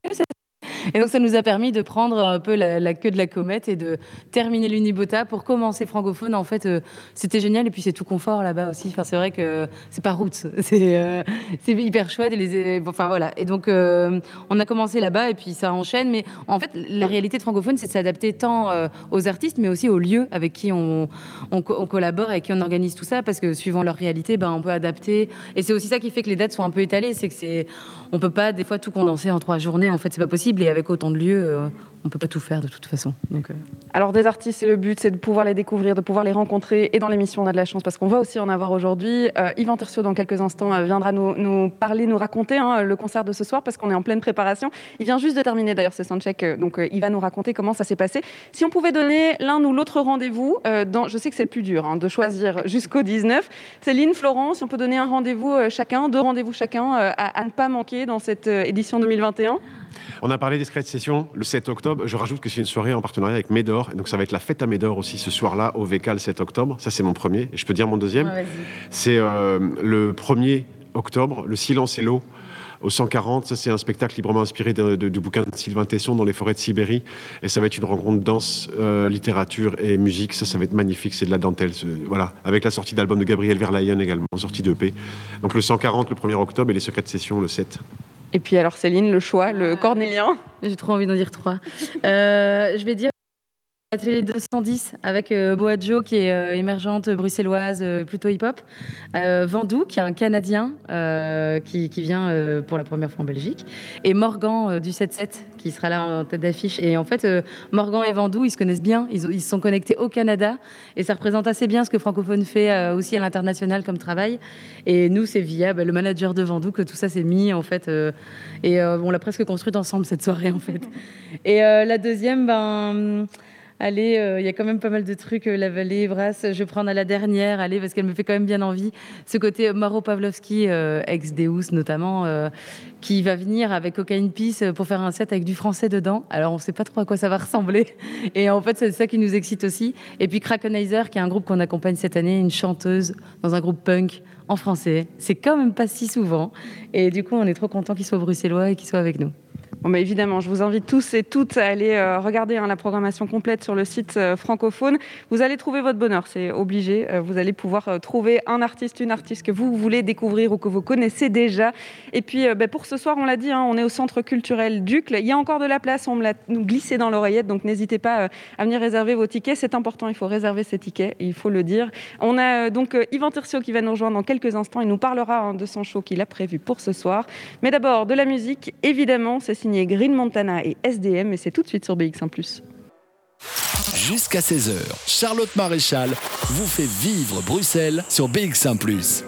et donc, ça nous a permis de prendre un peu la, queue de la comète et de terminer l'Unibota pour commencer francophone. En fait, euh, c'était génial. Et puis, c'est tout confort là-bas aussi. Enfin, c'est vrai que c'est pas route. Euh, c'est hyper chouette. Et les, enfin, voilà. Et donc, euh, on a commencé là-bas et puis ça enchaîne. Mais en fait, la réalité francophone, c'est de s'adapter tant aux artistes, mais aussi aux lieux avec qui on, on, collabore et avec qui on organise tout ça. Parce que suivant leur réalité, ben, on peut adapter. Et c'est aussi ça qui fait que les dates sont un peu étalées. C'est que c'est, on peut pas des fois tout condenser en trois journées. En fait, c'est pas possible. Et avec autant de lieux, euh, on peut pas tout faire de toute façon. Euh. Alors des artistes, c'est le but, c'est de pouvoir les découvrir, de pouvoir les rencontrer. Et dans l'émission, on a de la chance parce qu'on va aussi en avoir aujourd'hui. Euh, Yvan Tercio, dans quelques instants, euh, viendra nous, parler, nous raconter hein, le concert de ce soir parce qu'on est en pleine préparation. Il vient juste de terminer d'ailleurs ce soundcheck, donc il va nous raconter comment ça s'est passé. Si on pouvait donner l'un ou l'autre rendez-vous, je sais que c'est le plus dur hein, de choisir jusqu'au 19. Céline, Florence, on peut donner un rendez-vous chacun, deux rendez-vous chacun à, à, ne pas manquer dans cette édition 2021 on a parlé des de session le 7 octobre. Je rajoute que c'est une soirée en partenariat avec Médor. donc ça va être la fête à Médor aussi ce soir-là au VK le 7 octobre. Ça, c'est mon premier. Et je peux dire mon deuxième. c'est euh, le 1er octobre, Le silence et l'eau au 140. Ça, c'est un spectacle librement inspiré du bouquin de Sylvain Tesson dans les forêts de Sibérie. Et ça va être une rencontre danse, euh, littérature et musique. Ça, ça va être magnifique. C'est de la dentelle. Voilà. Avec la sortie d'album de Gabriel Verlayen également, sortie d'EP. Donc le 140 le 1er octobre et les secrets de session le 7. Et puis alors Céline, le choix, le cornélien. J'ai trop envie d'en dire trois. Euh, je vais dire Atelier 210 avec euh, Boadjo qui est euh, émergente bruxelloise, euh, plutôt hip-hop. Vandou qui est un Canadien qui, qui, vient pour la première fois en Belgique. Et Morgan du 7-7 qui sera là en tête d'affiche. Et en fait, Morgan et Vandou, ils se connaissent bien. Ils, ils, sont connectés au Canada. Et ça représente assez bien ce que Francophone fait aussi à l'international comme travail. Et nous, c'est via bah, le manager de Vandou que tout ça s'est mis en fait. et on l'a presque construite ensemble cette soirée en fait. Et la deuxième, ben allez, euh, il y a quand même pas mal de trucs, euh, la vallée, Brasse, je vais prendre à la dernière, allez, parce qu'elle me fait quand même bien envie. Ce côté Maro Pavlovski, euh, ex-Deus notamment, qui va venir avec Cocaine Peace pour faire un set avec du français dedans. Alors on ne sait pas trop à quoi ça va ressembler. Et en fait, c'est ça qui nous excite aussi. Et puis Krakenizer, qui est un groupe qu'on accompagne cette année, une chanteuse dans un groupe punk en français. C'est quand même pas si souvent. Et du coup, on est trop content qu'il soit bruxellois et qu'il soit avec nous. Bon, bah, évidemment, je vous invite tous et toutes à aller euh, regarder hein, la programmation complète sur le site euh, francophone. Vous allez trouver votre bonheur, c'est obligé. Euh, vous allez pouvoir trouver un artiste, une artiste que vous voulez découvrir ou que vous connaissez déjà. Et puis, bah, pour ce soir, on l'a dit, hein, on est au centre culturel Ducle. Il y a encore de la place, on me l'a glissé dans l'oreillette, donc n'hésitez pas à venir réserver vos tickets. C'est important, il faut réserver ses tickets, il faut le dire. On a donc Yvan Tircio qui va nous rejoindre dans quelques instants. Il nous parlera hein, de son show qu'il a prévu pour ce soir. Mais d'abord, de la musique, évidemment, c'est signé Green Montana et SDM, et c'est tout de suite sur BX1 Jusqu'à 16h, Charlotte Maréchal vous fait vivre Bruxelles sur BX1 ⁇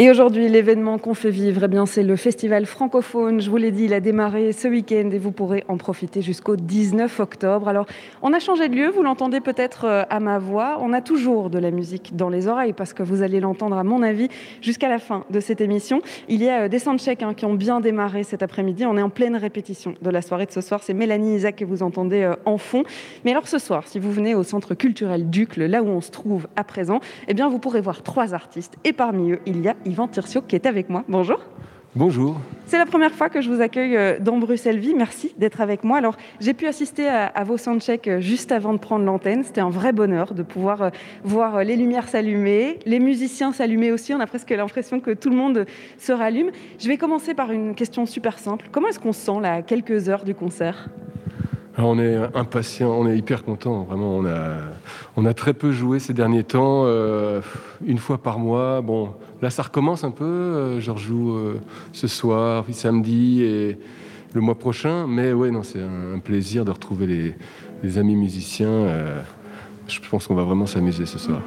Et aujourd'hui, l'événement qu'on fait vivre, eh bien, c'est le festival francophone. Je vous l'ai dit, il a démarré ce week-end et vous pourrez en profiter jusqu'au 19 octobre. Alors, on a changé de lieu, vous l'entendez peut-être euh, à ma voix. On a toujours de la musique dans les oreilles parce que vous allez l'entendre, à mon avis, jusqu'à la fin de cette émission. Il y a euh, des soundchecks hein, qui ont bien démarré cet après-midi. On est en pleine répétition de la soirée de ce soir. C'est Mélanie Isaac que vous entendez euh, en fond. Mais alors, ce soir, si vous venez au centre culturel Ducle, là où on se trouve à présent, eh bien, vous pourrez voir trois artistes. Et parmi eux, il y a Yvan Tircio qui est avec moi. Bonjour. Bonjour. C'est la première fois que je vous accueille euh, dans Bruxelles Vie. Merci d'être avec moi. Alors, j'ai pu assister à, vos soundchecks euh, juste avant de prendre l'antenne. C'était un vrai bonheur de pouvoir euh, voir les lumières s'allumer, les musiciens s'allumer aussi. On a presque l'impression que tout le monde se rallume. Je vais commencer par une question super simple. Comment est-ce qu'on se sent là, à quelques heures du concert? On est impatient, on est hyper content. Vraiment, on a, on a très peu joué ces derniers temps, une fois par mois. Bon, Là, ça recommence un peu. Euh, je rejoue euh, ce soir, puis samedi et le mois prochain. Mais ouais, non, c'est un, plaisir de retrouver les, amis musiciens. Euh, je pense qu'on va vraiment s'amuser ce soir.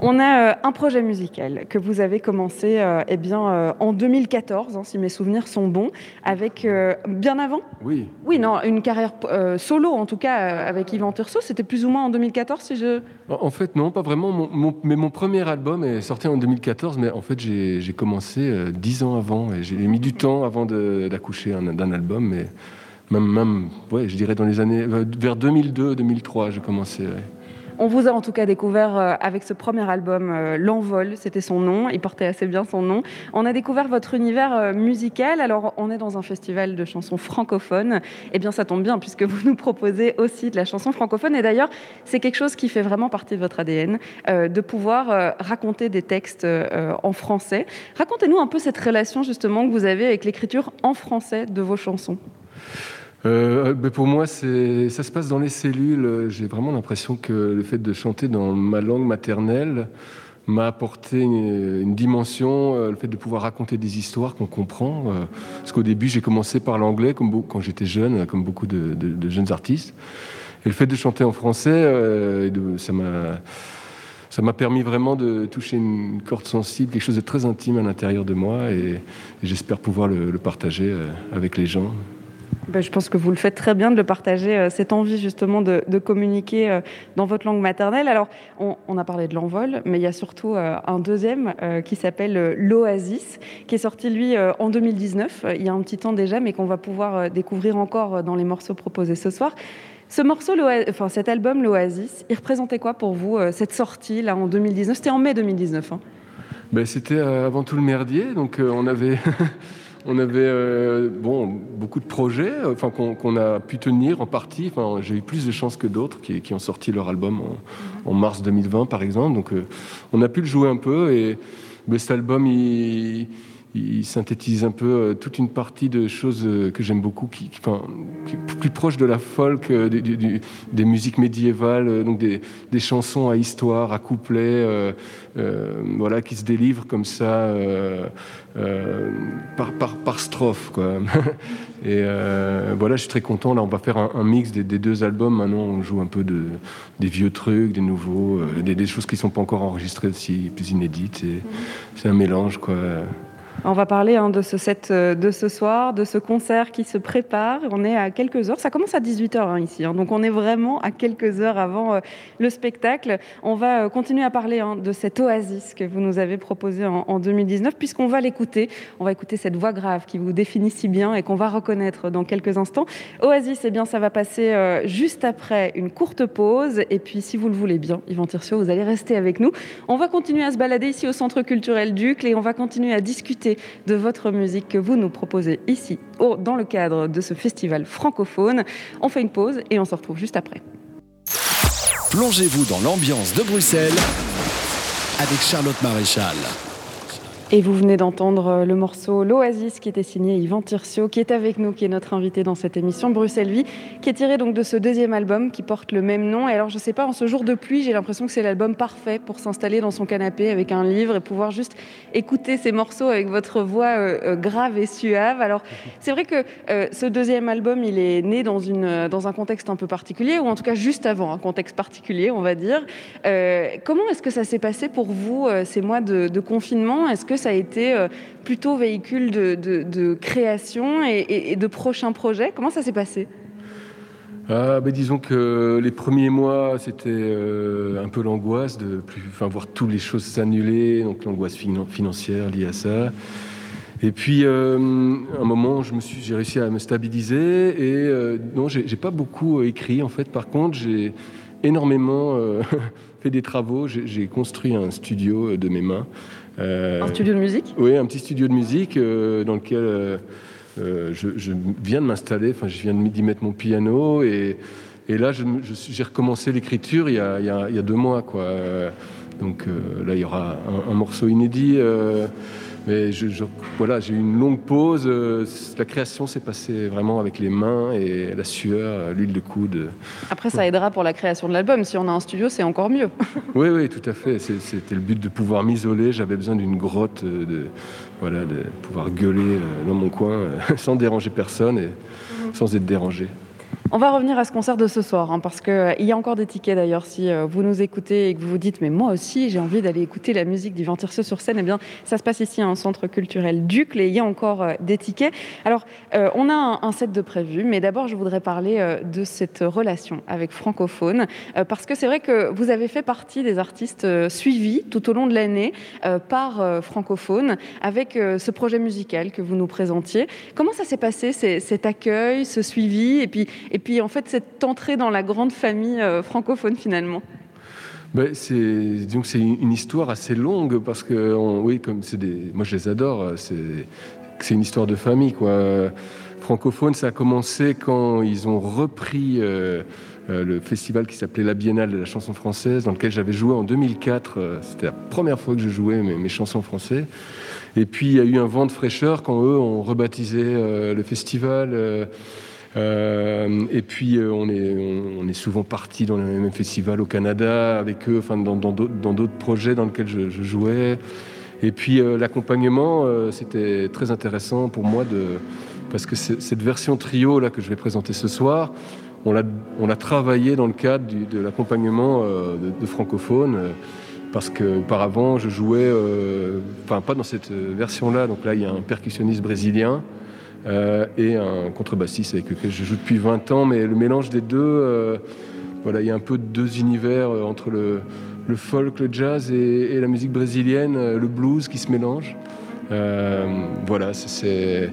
On a euh, un projet musical que vous avez commencé euh, eh bien, euh, en 2014, hein, si mes souvenirs sont bons, avec bien avant? Oui. Oui, non, une carrière solo en tout cas avec Yvan Turso, c'était plus ou moins en 2014 si je... En fait, non, pas vraiment. mais mon premier album est sorti en 2014, mais en fait, j'ai commencé dix ans avant et j'ai mis du temps avant d'accoucher d'un album, mais même, même, ouais, je dirais dans les années vers 2002-2003, j'ai commencé. On vous a en tout cas découvert euh, avec ce premier album, euh, L'Envol, c'était son nom, il portait assez bien son nom. On a découvert votre univers euh, musical. Alors, on est dans un festival de chansons francophones. Eh bien, ça tombe bien puisque vous nous proposez aussi de la chanson francophone. Et d'ailleurs, c'est quelque chose qui fait vraiment partie de votre ADN, de pouvoir raconter des textes en français. Racontez-nous un peu cette relation justement que vous avez avec l'écriture en français de vos chansons. Euh, pour moi, ça se passe dans les cellules. J'ai vraiment l'impression que le fait de chanter dans ma langue maternelle m'a apporté une, dimension, euh, le fait de pouvoir raconter des histoires qu'on comprend. Euh, parce qu'au début, j'ai commencé par l'anglais quand j'étais jeune, comme beaucoup de, jeunes artistes. Et le fait de chanter en français, ça m'a permis vraiment de toucher une corde sensible, quelque chose de très intime à l'intérieur de moi, et, j'espère pouvoir le, partager avec les gens. Ben, je pense que vous le faites très bien de le partager, euh, cette envie justement de, communiquer euh, dans votre langue maternelle. Alors, on, a parlé de l'envol, mais il y a surtout euh, un deuxième qui s'appelle L'Oasis, qui est sorti lui en 2019, il y a un petit temps déjà, mais qu'on va pouvoir découvrir encore dans les morceaux proposés ce soir. Ce morceau, enfin cet album, l'Oasis, il représentait quoi pour vous, cette sortie là en 2019 C'était en mai 2019. Hein. Ben, C'était avant tout le merdier, donc on avait On avait euh, bon, beaucoup de projets enfin, qu'on a pu tenir en partie. Enfin, J'ai eu plus de chance que d'autres qui, ont sorti leur album en, mars 2020, par exemple. Donc, euh, on a pu le jouer un peu. Et mais cet album, il il synthétise un peu euh, toute une partie de choses euh, que j'aime beaucoup, qui, enfin, plus proche de la folk, euh, des, musiques médiévales, donc des, chansons à histoire, à couplets, voilà, qui se délivrent comme ça par, par, strophe. Quoi. Et voilà, je suis très content. Là, on va faire un, mix des, deux albums. Maintenant, on joue un peu de, des vieux trucs, des nouveaux, des, choses qui ne sont pas encore enregistrées aussi, plus inédites. C'est un mélange, quoi. On va parler hein, de ce set euh, de ce soir, de ce concert qui se prépare. On est à quelques heures. Ça commence à 18h hein, ici. Hein. donc on est vraiment à quelques heures avant euh, le spectacle. On va euh, continuer à parler de cette oasis que vous nous avez proposée en, 2019, puisqu'on va l'écouter. On va écouter cette voix grave qui vous définit si bien et qu'on va reconnaître dans quelques instants. Oasis, eh bien, ça va passer juste après une courte pause. Et puis, si vous le voulez bien, Yvan Tircio, vous allez rester avec nous. On va continuer à se balader ici au Centre culturel Ducle et on va continuer à discuter de votre musique que vous nous proposez ici dans le cadre de ce festival francophone. On fait une pause et on se retrouve juste après. Plongez-vous dans l'ambiance de Bruxelles avec Charlotte Maréchal. Et vous venez d'entendre euh, le morceau L'Oasis qui était signé Yvan Tircio, qui est avec nous, qui est notre invité dans cette émission, Bruxelles Vie, qui est tiré donc de ce deuxième album qui porte le même nom. Et alors, je sais pas, en ce jour de pluie, j'ai l'impression que c'est l'album parfait pour s'installer dans son canapé avec un livre et pouvoir juste écouter ces morceaux avec votre voix euh, euh, grave et suave. Alors, c'est vrai que ce deuxième album, il est né dans, une, dans un contexte un peu particulier, ou en tout cas juste avant un contexte particulier, on va dire. comment est-ce que ça s'est passé pour vous ces mois de, de confinement? Est-ce que ça a été plutôt véhicule de, création et, de prochains projets. Comment ça s'est passé? Ah, ben, disons que les premiers mois, c'était un peu l'angoisse de voir toutes les choses s'annuler, donc l'angoisse financière liée à ça. Et puis, euh, un moment, j'ai réussi à me stabiliser. Et euh, non, j'ai, pas beaucoup écrit en fait. Par contre, j'ai énormément euh, fait des travaux. J'ai, construit un studio de mes mains. Un studio de musique? Oui, un petit studio de musique dans lequel je, viens de m'installer. Enfin, je viens d'y mettre mon piano et, et là, j'ai recommencé l'écriture il, y a deux mois, quoi. Donc là, il y aura un, un morceau inédit. Mais je, voilà, j'ai eu une longue pause. Euh, la création s'est passée vraiment avec les mains et la sueur, euh, l'huile de coude. Après, ça aidera pour la création de l'album. Si on a un studio, c'est encore mieux. oui, oui, tout à fait. C'était le but de pouvoir m'isoler. J'avais besoin d'une grotte, euh, de, voilà, de pouvoir gueuler dans mon coin sans déranger personne et sans être dérangé. On va revenir à ce concert de ce soir, hein, parce qu'il euh, y a encore des tickets d'ailleurs. Si euh, vous nous écoutez et que vous vous dites, mais moi aussi, j'ai envie d'aller écouter la musique du Ventirceux sur scène, eh bien, ça se passe ici à un centre culturel Ducle et il y a encore euh, des tickets. Alors, on a un, set de prévu, mais d'abord, je voudrais parler de cette relation avec Francophone, parce que c'est vrai que vous avez fait partie des artistes suivis tout au long de l'année par Francophone avec ce projet musical que vous nous présentiez. Comment ça s'est passé, cet accueil, ce suivi, et puis, puis en fait cette entrée dans la grande famille euh, francophone finalement. Ben, c'est donc c'est une histoire assez longue parce que oui comme c'est des moi je les adore c'est c'est une histoire de famille quoi. Francophone ça a commencé quand ils ont repris euh, euh, le festival qui s'appelait la Biennale de la chanson française dans lequel j'avais joué en 2004 c'était la première fois que je jouais mes, chansons françaises. Et puis il y a eu un vent de fraîcheur quand eux ont rebaptisé le festival et puis euh, on est, on, est souvent parti dans le même festival au Canada avec eux, enfin dans d'autres projets dans lesquels je, jouais. Et puis euh, l'accompagnement, c'était très intéressant pour moi de parce que cette version trio là que je vais présenter ce soir, on l'a on travaillé dans le cadre de l'accompagnement de, de, francophone. parce que auparavant je jouais, enfin pas dans cette version-là. Donc là il y a un percussionniste brésilien euh, et un contrebassiste avec lequel je joue depuis 20 ans. Mais le mélange des deux, euh, voilà, il y a un peu deux univers euh, entre le, folk, le jazz et, la musique brésilienne, le blues qui se mélange. voilà, c'est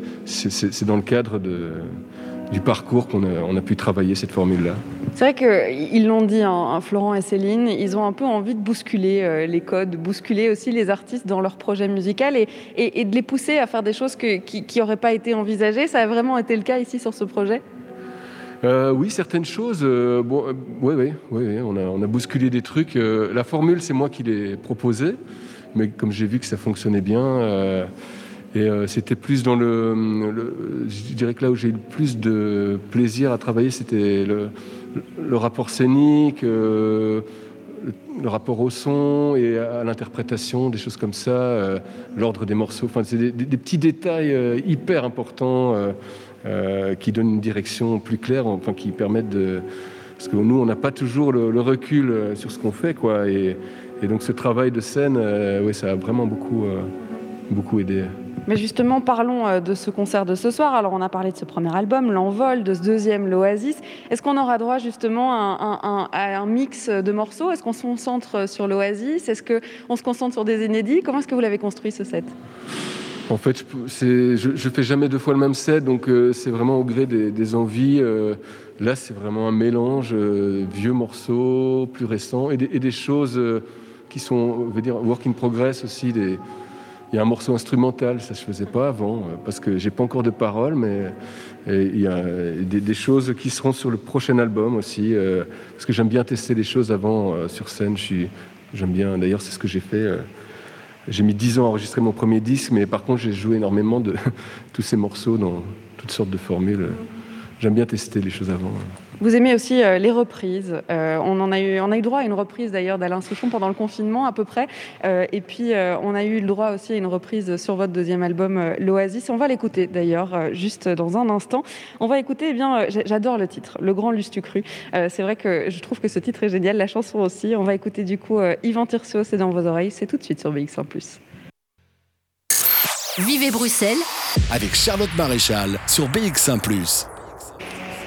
dans le cadre de, du parcours qu'on a, on a pu travailler cette formule-là. C'est vrai qu'ils l'ont dit, hein, Florent et Céline, ils ont un peu envie de bousculer euh, les codes, de bousculer aussi les artistes dans leur projet musical et, et, de les pousser à faire des choses qui n'auraient pas été envisagées. Ça a vraiment été le cas ici sur ce projet? Euh, oui, certaines choses. Euh, bon, oui, oui, oui, on a, on a bousculé des trucs. la formule, c'est moi qui l'ai proposée, mais comme j'ai vu que ça fonctionnait bien, et euh, c'était plus dans le, Je dirais que là où j'ai eu le plus de plaisir à travailler, c'était le, rapport scénique, euh, le, rapport au son et à l'interprétation, des choses comme ça, euh, l'ordre des morceaux. Enfin, c'est des, petits détails hyper importants qui donnent une direction plus claire, enfin, qui permettent de. Parce que nous, on n'a pas toujours le, recul sur ce qu'on fait, quoi. Et, donc, ce travail de scène, oui, ça a vraiment beaucoup, beaucoup aidé. Mais justement, parlons euh, de ce concert de ce soir. Alors, on a parlé de ce premier album, L'Envol, de ce deuxième, L'Oasis. Est-ce qu'on aura droit justement à un, mix de morceaux? Est-ce qu'on se concentre sur l'Oasis? Est-ce qu'on se concentre sur des inédits? Comment est-ce que vous l'avez construit ce set? En fait, je ne fais jamais deux fois le même set, donc euh, c'est vraiment au gré des, envies. Euh, là, c'est vraiment un mélange vieux morceaux, plus récents, et des, choses qui sont, on veut dire, work in progress aussi, il y a un morceau instrumental, ça ne se faisait pas avant, euh, parce que j'ai pas encore de paroles, mais il y a des, choses qui seront sur le prochain album aussi, euh, parce que j'aime bien tester les choses avant euh, sur scène. J'aime bien, d'ailleurs, c'est ce que j'ai fait. j'ai mis dix ans à enregistrer mon premier disque, mais par contre, j'ai joué énormément de tous ces morceaux dans toutes sortes de formules. J'aime bien tester les choses avant. Vous aimez aussi euh, les reprises. Euh, on, en a eu, on a eu droit à une reprise d'ailleurs d'Alain Souchon pendant le confinement à peu près. Euh, et puis on a eu le droit aussi à une reprise sur votre deuxième album, L'Oasis. On va l'écouter d'ailleurs juste dans un instant. On va écouter, eh bien, j'adore le titre, Le Grand Lustucru. c'est vrai que je trouve que ce titre est génial, la chanson aussi. On va écouter du coup Yvan Tirso, c'est dans vos oreilles. C'est tout de suite sur BX1 ⁇ Vivez Bruxelles avec Charlotte Maréchal sur BX1 ⁇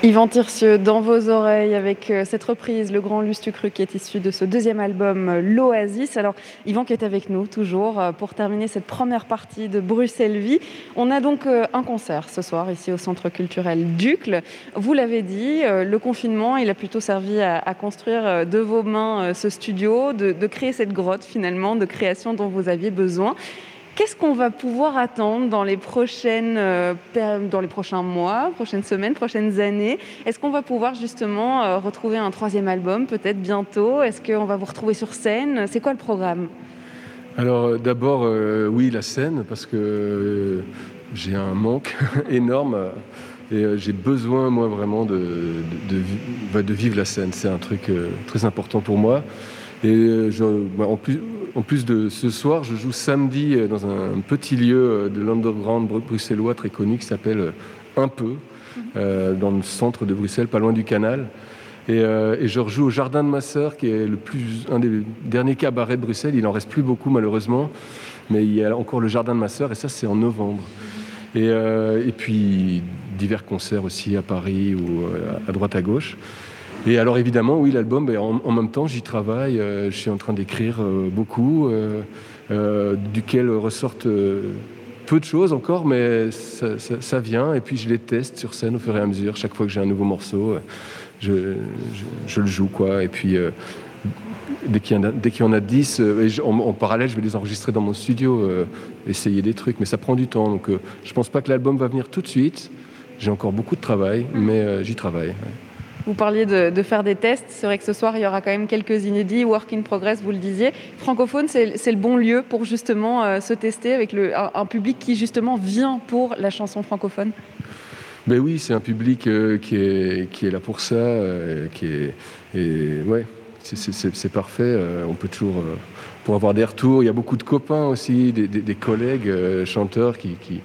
Yvan Tircieux, dans vos oreilles, avec euh, cette reprise, Le Grand Lustucru, qui est issu de ce deuxième album, euh, L'Oasis. Alors, Yvan qui est avec nous, toujours, euh, pour terminer cette première partie de Bruxelles Vie. On a donc un concert ce soir, ici au Centre culturel Ducle. Vous l'avez dit, le confinement, il a plutôt servi à, construire de vos mains ce studio, de, de créer cette grotte, finalement, de création dont vous aviez besoin. Qu'est-ce qu'on va pouvoir attendre dans les, prochaines, euh, prochains mois, prochaines semaines, prochaines années? Est-ce qu'on va pouvoir justement euh, retrouver un troisième album peut-être bientôt? Est-ce qu'on va vous retrouver sur scène? C'est quoi le programme? Alors euh, d'abord, oui, la scène, parce que j'ai un manque énorme et j'ai besoin, moi, vraiment de, de, vivre la scène. C'est un truc très important pour moi. Et bah, en plus, de ce soir, je joue samedi euh, dans un petit lieu euh, de l'underground bruxellois très connu qui s'appelle euh, Un peu, dans le centre de Bruxelles, pas loin du canal. Et, je rejoue au Jardin de ma sœur, qui est le plus, un des derniers cabarets de Bruxelles. Il en reste plus beaucoup, malheureusement. Mais il y a encore le Jardin de ma sœur, et ça, c'est en novembre. Et, puis divers concerts aussi à Paris ou à droite à gauche. Et alors évidemment, oui, l'album, ben, en, même temps, j'y travaille. Euh, je suis en train d'écrire euh, beaucoup, euh, duquel ressortent peu de choses encore, mais ça, vient. Et puis je les teste sur scène au fur et à mesure. Chaque fois que j'ai un nouveau morceau, je, le joue, quoi. Et puis dès qu'il y, en a 10, en, parallèle, je vais les enregistrer dans mon studio, essayer des trucs, mais ça prend du temps. Donc je pense pas que l'album va venir tout de suite. J'ai encore beaucoup de travail, mais j'y travaille. Vous parliez de, faire des tests. C'est vrai que ce soir, il y aura quand même quelques inédits, work in progress, vous le disiez. Francophone, c'est le bon lieu pour justement euh, se tester avec le, un, public qui justement vient pour la chanson francophone? Ben oui, c'est un public euh, qui, est, qui est là pour ça, euh, qui est, et ouais, c'est parfait. on peut toujours, pour avoir des retours, il y a beaucoup de copains aussi, des, collègues chanteurs qui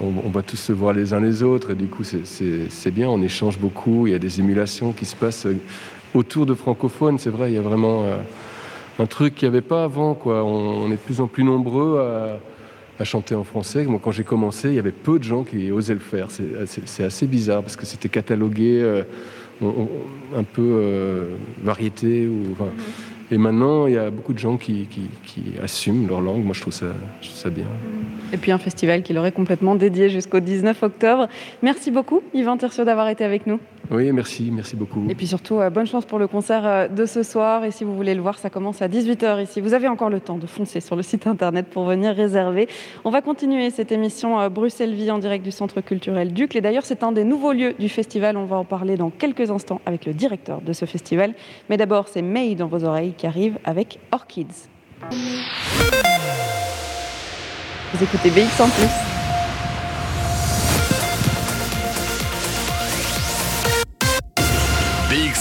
on, va tous se voir les uns les autres, et du coup, c'est bien, on échange beaucoup, il y a des émulations qui se passent autour de francophones, c'est vrai, il y a vraiment euh, un truc qu'il n'y avait pas avant, quoi. On, est de plus en plus nombreux à, chanter en français. Moi, quand j'ai commencé, il y avait peu de gens qui osaient le faire. C'est assez bizarre, parce que c'était catalogué euh, un peu euh, variété, ou... Et maintenant, il y a beaucoup de gens qui, assument leur langue. Moi, je trouve ça, ça bien. Et puis un festival qui leur est complètement dédié jusqu'au 19 octobre. Merci beaucoup, Yvan Tercio, d'avoir été avec nous. Oui, merci, merci beaucoup. Et puis surtout, euh, bonne chance pour le concert euh, de ce soir. Et si vous voulez le voir, ça commence à 18h ici. Vous avez encore le temps de foncer sur le site internet pour venir réserver. On va continuer cette émission euh, Bruxelles Vie en direct du Centre culturel Duc. Et d'ailleurs, c'est un des nouveaux lieux du festival. On va en parler dans quelques instants avec le directeur de ce festival. Mais d'abord, c'est May dans vos oreilles qui arrive avec Orchids. Vous écoutez BX en plus.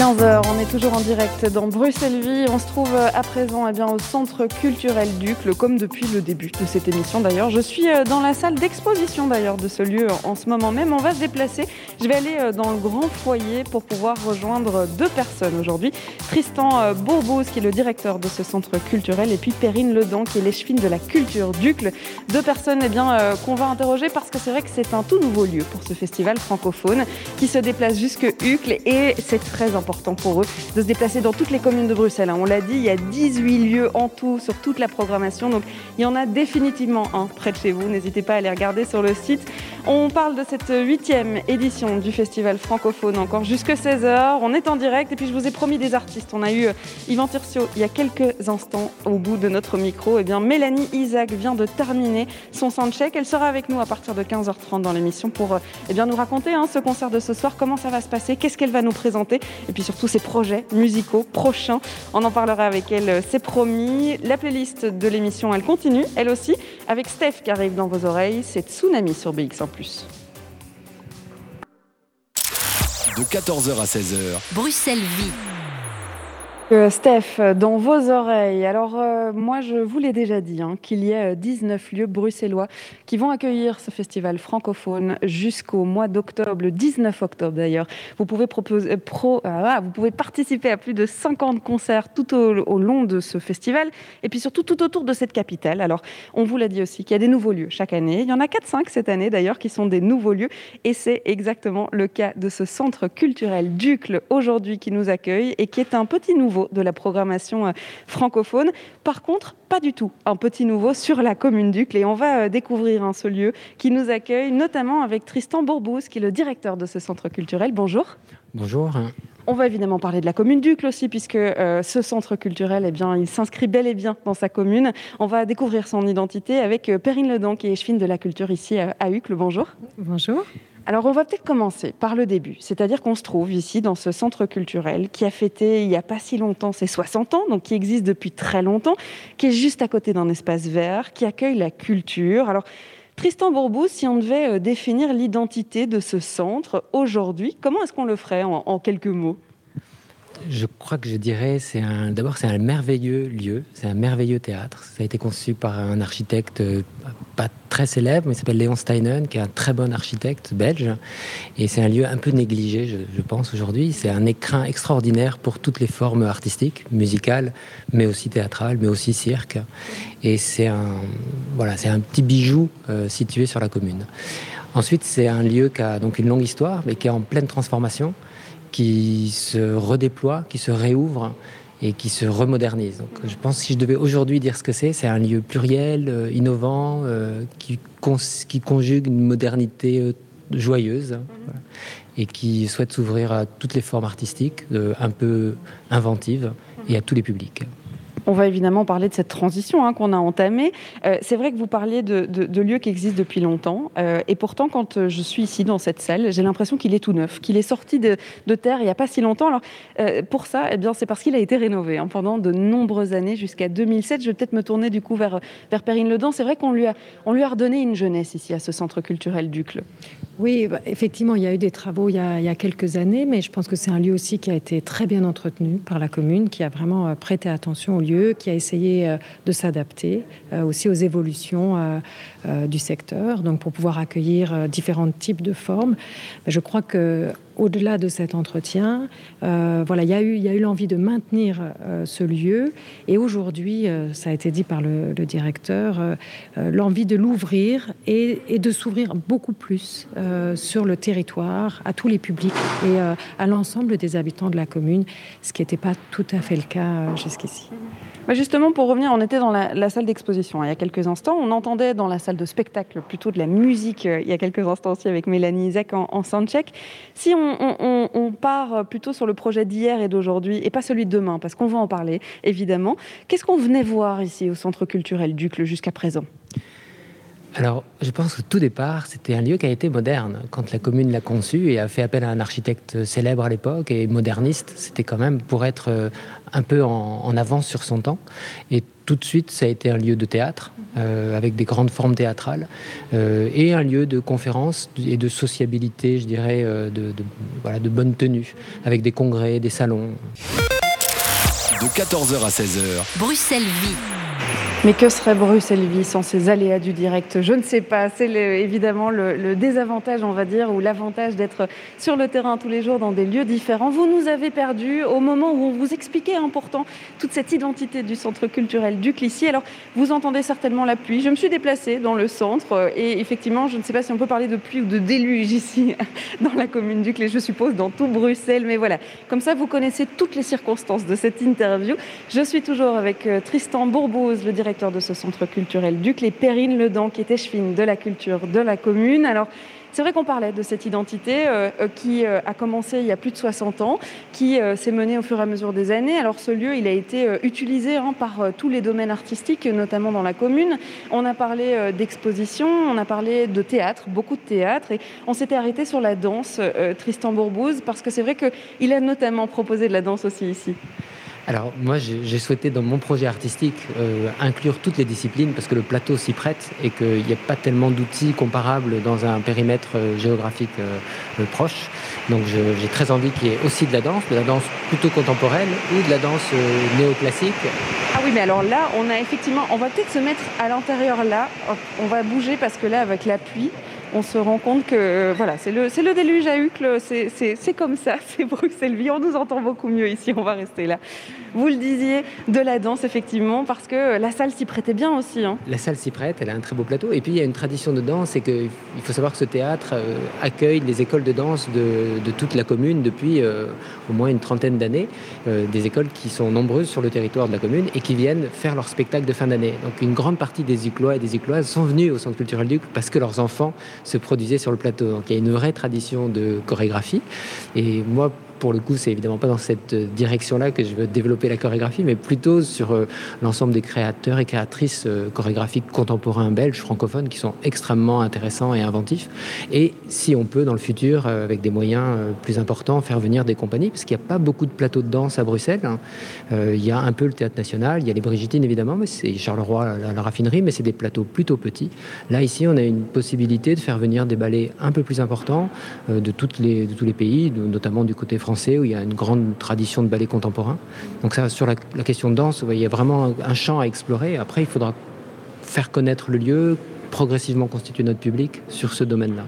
15h, on est toujours en direct dans Bruxelles Vie. On se trouve euh, à présent eh bien, au Centre culturel Ducle, comme depuis le début de cette émission d'ailleurs. Je suis euh, dans la salle d'exposition d'ailleurs de ce lieu en ce moment même. On va se déplacer. Je vais aller euh, dans le grand foyer pour pouvoir rejoindre deux personnes aujourd'hui. Tristan Bourbous, qui est le directeur de ce centre culturel, et puis Perrine Ledan, qui est l'échevine de la culture Ducle. Deux personnes eh bien, qu'on va interroger parce que c'est vrai que c'est un tout nouveau lieu pour ce festival francophone qui se déplace jusque Ucle et c'est très important pour eux de se déplacer dans toutes les communes de Bruxelles. Hein. On l'a dit, il y a 18 lieux en tout sur toute la programmation. Donc il y en a définitivement un près de chez vous. N'hésitez pas à aller regarder sur le site. On parle de cette huitième édition du festival francophone encore jusque 16h. On est en direct et puis je vous ai promis des artistes. On a eu euh, Yvan Tircio il y a quelques instants au bout de notre micro. Et eh bien Mélanie Isaac vient de terminer son soundcheck. Elle sera avec nous à partir de 15h30 dans l'émission pour euh, eh bien, nous raconter hein, ce concert de ce soir, comment ça va se passer, qu'est-ce qu'elle va nous présenter? Surtout ses projets musicaux prochains. On en parlera avec elle, euh, c'est promis. La playlist de l'émission, elle continue, elle aussi, avec Steph qui arrive dans vos oreilles. C'est Tsunami sur BX en plus. De 14h à 16h. Bruxelles vit. Euh, Steph, dans vos oreilles, alors euh, moi je vous l'ai déjà dit, hein, qu'il y a 19 lieux bruxellois qui vont accueillir ce festival francophone jusqu'au mois d'octobre, le 19 octobre d'ailleurs. Vous pouvez pro, ah, vous pouvez participer à plus de 50 concerts tout au, au, long de ce festival et puis surtout tout autour de cette capitale. Alors on vous l'a dit aussi qu'il y a des nouveaux lieux chaque année. Il y en a 4-5 cette année d'ailleurs qui sont des nouveaux lieux et c'est exactement le cas de ce centre culturel Ducle aujourd'hui qui nous accueille et qui est un petit nouveau de la programmation euh, francophone. Par contre, pas du tout un petit nouveau sur la commune d'Ucle. Et on va euh, découvrir hein, ce lieu qui nous accueille, notamment avec Tristan Bourbous, qui est le directeur de ce centre culturel. Bonjour. Bonjour. On va évidemment parler de la commune d'Ucle aussi, puisque euh, ce centre culturel, eh bien, il s'inscrit bel et bien dans sa commune. On va découvrir son identité avec euh, Perrine Ledan, qui est chefine de la culture ici à, à Ucle. Bonjour. Bonjour. Alors on va peut-être commencer par le début, c'est-à-dire qu'on se trouve ici dans ce centre culturel qui a fêté il n'y a pas si longtemps ses 60 ans, donc qui existe depuis très longtemps, qui est juste à côté d'un espace vert, qui accueille la culture. Alors Tristan Bourbou, si on devait euh, définir l'identité de ce centre aujourd'hui, comment est-ce qu'on le ferait en, en quelques mots? Je crois que je dirais, c'est un, d'abord, c'est un merveilleux lieu, c'est un merveilleux théâtre. Ça a été conçu par un architecte euh, pas très célèbre, mais il s'appelle Léon Steinen, qui est un très bon architecte belge. Et c'est un lieu un peu négligé, je, pense, aujourd'hui. C'est un écrin extraordinaire pour toutes les formes artistiques, musicales, mais aussi théâtrales, mais aussi cirque. Et c'est un, voilà, c'est un petit bijou euh, situé sur la commune. Ensuite, c'est un lieu qui a donc une longue histoire, mais qui est en pleine transformation qui se redéploie, qui se réouvre et qui se remodernise. Donc, je pense que si je devais aujourd'hui dire ce que c'est, c'est un lieu pluriel, euh, innovant, euh, qui, qui, conjugue une modernité euh, joyeuse hein, voilà, et qui souhaite s'ouvrir à toutes les formes artistiques, un peu inventives et à tous les publics. On va évidemment parler de cette transition hein, qu'on a entamée. Euh, c'est vrai que vous parliez de, lieux qui existent depuis longtemps. Euh, et pourtant, quand euh, je suis ici dans cette salle, j'ai l'impression qu'il est tout neuf, qu'il est sorti de, terre il n'y a pas si longtemps. Alors, pour ça, eh bien, c'est parce qu'il a été rénové hein, pendant de nombreuses années, jusqu'à 2007. Je vais peut-être me tourner du coup vers, vers Perrine Ledan. C'est vrai qu'on lui, a, on lui a redonné une jeunesse ici à ce centre culturel Ducle. Oui, bah, effectivement, il y a eu des travaux il y a, il y a quelques années, mais je pense que c'est un lieu aussi qui a été très bien entretenu par la commune, qui a vraiment prêté attention au lieu, qui a essayé de s'adapter aussi aux évolutions du secteur, donc pour pouvoir accueillir différents types de formes. Je crois que au-delà de cet entretien, euh, voilà, il y a eu, l'envie de maintenir euh, ce lieu et aujourd'hui, euh, ça a été dit par le, directeur, l'envie de l'ouvrir et, de s'ouvrir beaucoup plus sur le territoire, à tous les publics et à l'ensemble des habitants de la commune, ce qui n'était pas tout à fait le cas jusqu'ici. Justement, pour revenir, on était dans la, salle d'exposition hein, il y a quelques instants. On entendait dans la salle de spectacle plutôt de la musique il y a quelques instants aussi avec Mélanie Isaac en, soundcheck. Si on, on, on, part plutôt sur le projet d'hier et d'aujourd'hui et pas celui de demain, parce qu'on va en parler évidemment, qu'est-ce qu'on venait voir ici au Centre culturel Ducle jusqu'à présent? Alors, je pense que tout départ, c'était un lieu qui a été moderne. Quand la commune l'a conçu et a fait appel à un architecte célèbre à l'époque et moderniste, c'était quand même pour être un peu en, en, avance sur son temps. Et tout de suite, ça a été un lieu de théâtre, euh, avec des grandes formes théâtrales, euh, et un lieu de conférence et de sociabilité, je dirais, euh, de, de, voilà, de bonne tenue, avec des congrès, des salons. De 14h à 16h. Bruxelles vit. Mais que serait Bruxelles Vie sans ces aléas du direct? Je ne sais pas. C'est évidemment le, désavantage, on va dire, ou l'avantage d'être sur le terrain tous les jours dans des lieux différents. Vous nous avez perdus au moment où on vous expliquait hein, pourtant toute cette identité du centre culturel du Clissy. Alors, vous entendez certainement la pluie. Je me suis déplacée dans le centre et effectivement, je ne sais pas si on peut parler de pluie ou de déluge ici dans la commune du Clé, je suppose, dans tout Bruxelles. Mais voilà, comme ça, vous connaissez toutes les circonstances de cette interview. Je suis toujours avec euh, Tristan Bourbouz, le directeur de ce centre culturel Duc, les Perrine Ledan, qui est échevine de la culture de la commune. Alors, c'est vrai qu'on parlait de cette identité euh, qui euh, a commencé il y a plus de 60 ans, qui euh, s'est menée au fur et à mesure des années. Alors ce lieu, il a été utilisé hein, par tous les domaines artistiques, notamment dans la commune. On a parlé d'exposition, on a parlé de théâtre, beaucoup de théâtre, et on s'était arrêté sur la danse, Tristan Bourbouze, parce que c'est vrai qu'il a notamment proposé de la danse aussi ici. Alors moi j'ai souhaité dans mon projet artistique euh, inclure toutes les disciplines parce que le plateau s'y prête et qu'il n'y a pas tellement d'outils comparables dans un périmètre euh, géographique euh, proche. Donc j'ai très envie qu'il y ait aussi de la danse, de la danse plutôt contemporaine ou de la danse néoclassique. Ah oui mais alors là on a effectivement, on va peut-être se mettre à l'intérieur là, on va bouger parce que là avec la pluie, on se rend compte que euh, voilà, c'est le, déluge à Uccle, c'est comme ça, c'est Bruxelles vie. On nous entend beaucoup mieux ici, on va rester là. Vous le disiez, de la danse, effectivement, parce que la salle s'y prêtait bien aussi. Hein. La salle s'y prête, elle a un très beau plateau. Et puis, il y a une tradition de danse, c'est qu'il faut savoir que ce théâtre euh, accueille les écoles de danse de, toute la commune depuis euh, au moins une trentaine d'années. des écoles qui sont nombreuses sur le territoire de la commune et qui viennent faire leur spectacle de fin d'année. Donc, une grande partie des Uclois et des Ucloises sont venus au Centre culturel Duc parce que leurs enfants se produisaient sur le plateau. Donc il y a une vraie tradition de chorégraphie. Et moi, pour le coup, c'est évidemment pas dans cette direction-là que je veux développer la chorégraphie, mais plutôt sur euh, l'ensemble des créateurs et créatrices euh, chorégraphiques contemporains belges, francophones, qui sont extrêmement intéressants et inventifs. Et si on peut, dans le futur, euh, avec des moyens plus importants, faire venir des compagnies, parce qu'il n'y a pas beaucoup de plateaux de danse à Bruxelles. Hein. Il y a un peu le Théâtre National, il y a les Brigitines, évidemment, mais c'est Charleroi, la, la raffinerie, mais c'est des plateaux plutôt petits. Là, ici, on a une possibilité de faire venir des ballets un peu plus importants de, toutes les, de tous les pays, notamment du côté français où il y a une grande tradition de ballet contemporain. Donc sur la, question de danse, il y a vraiment un champ à explorer. Après, il faudra faire connaître le lieu, progressivement constituer notre public sur ce domaine-là.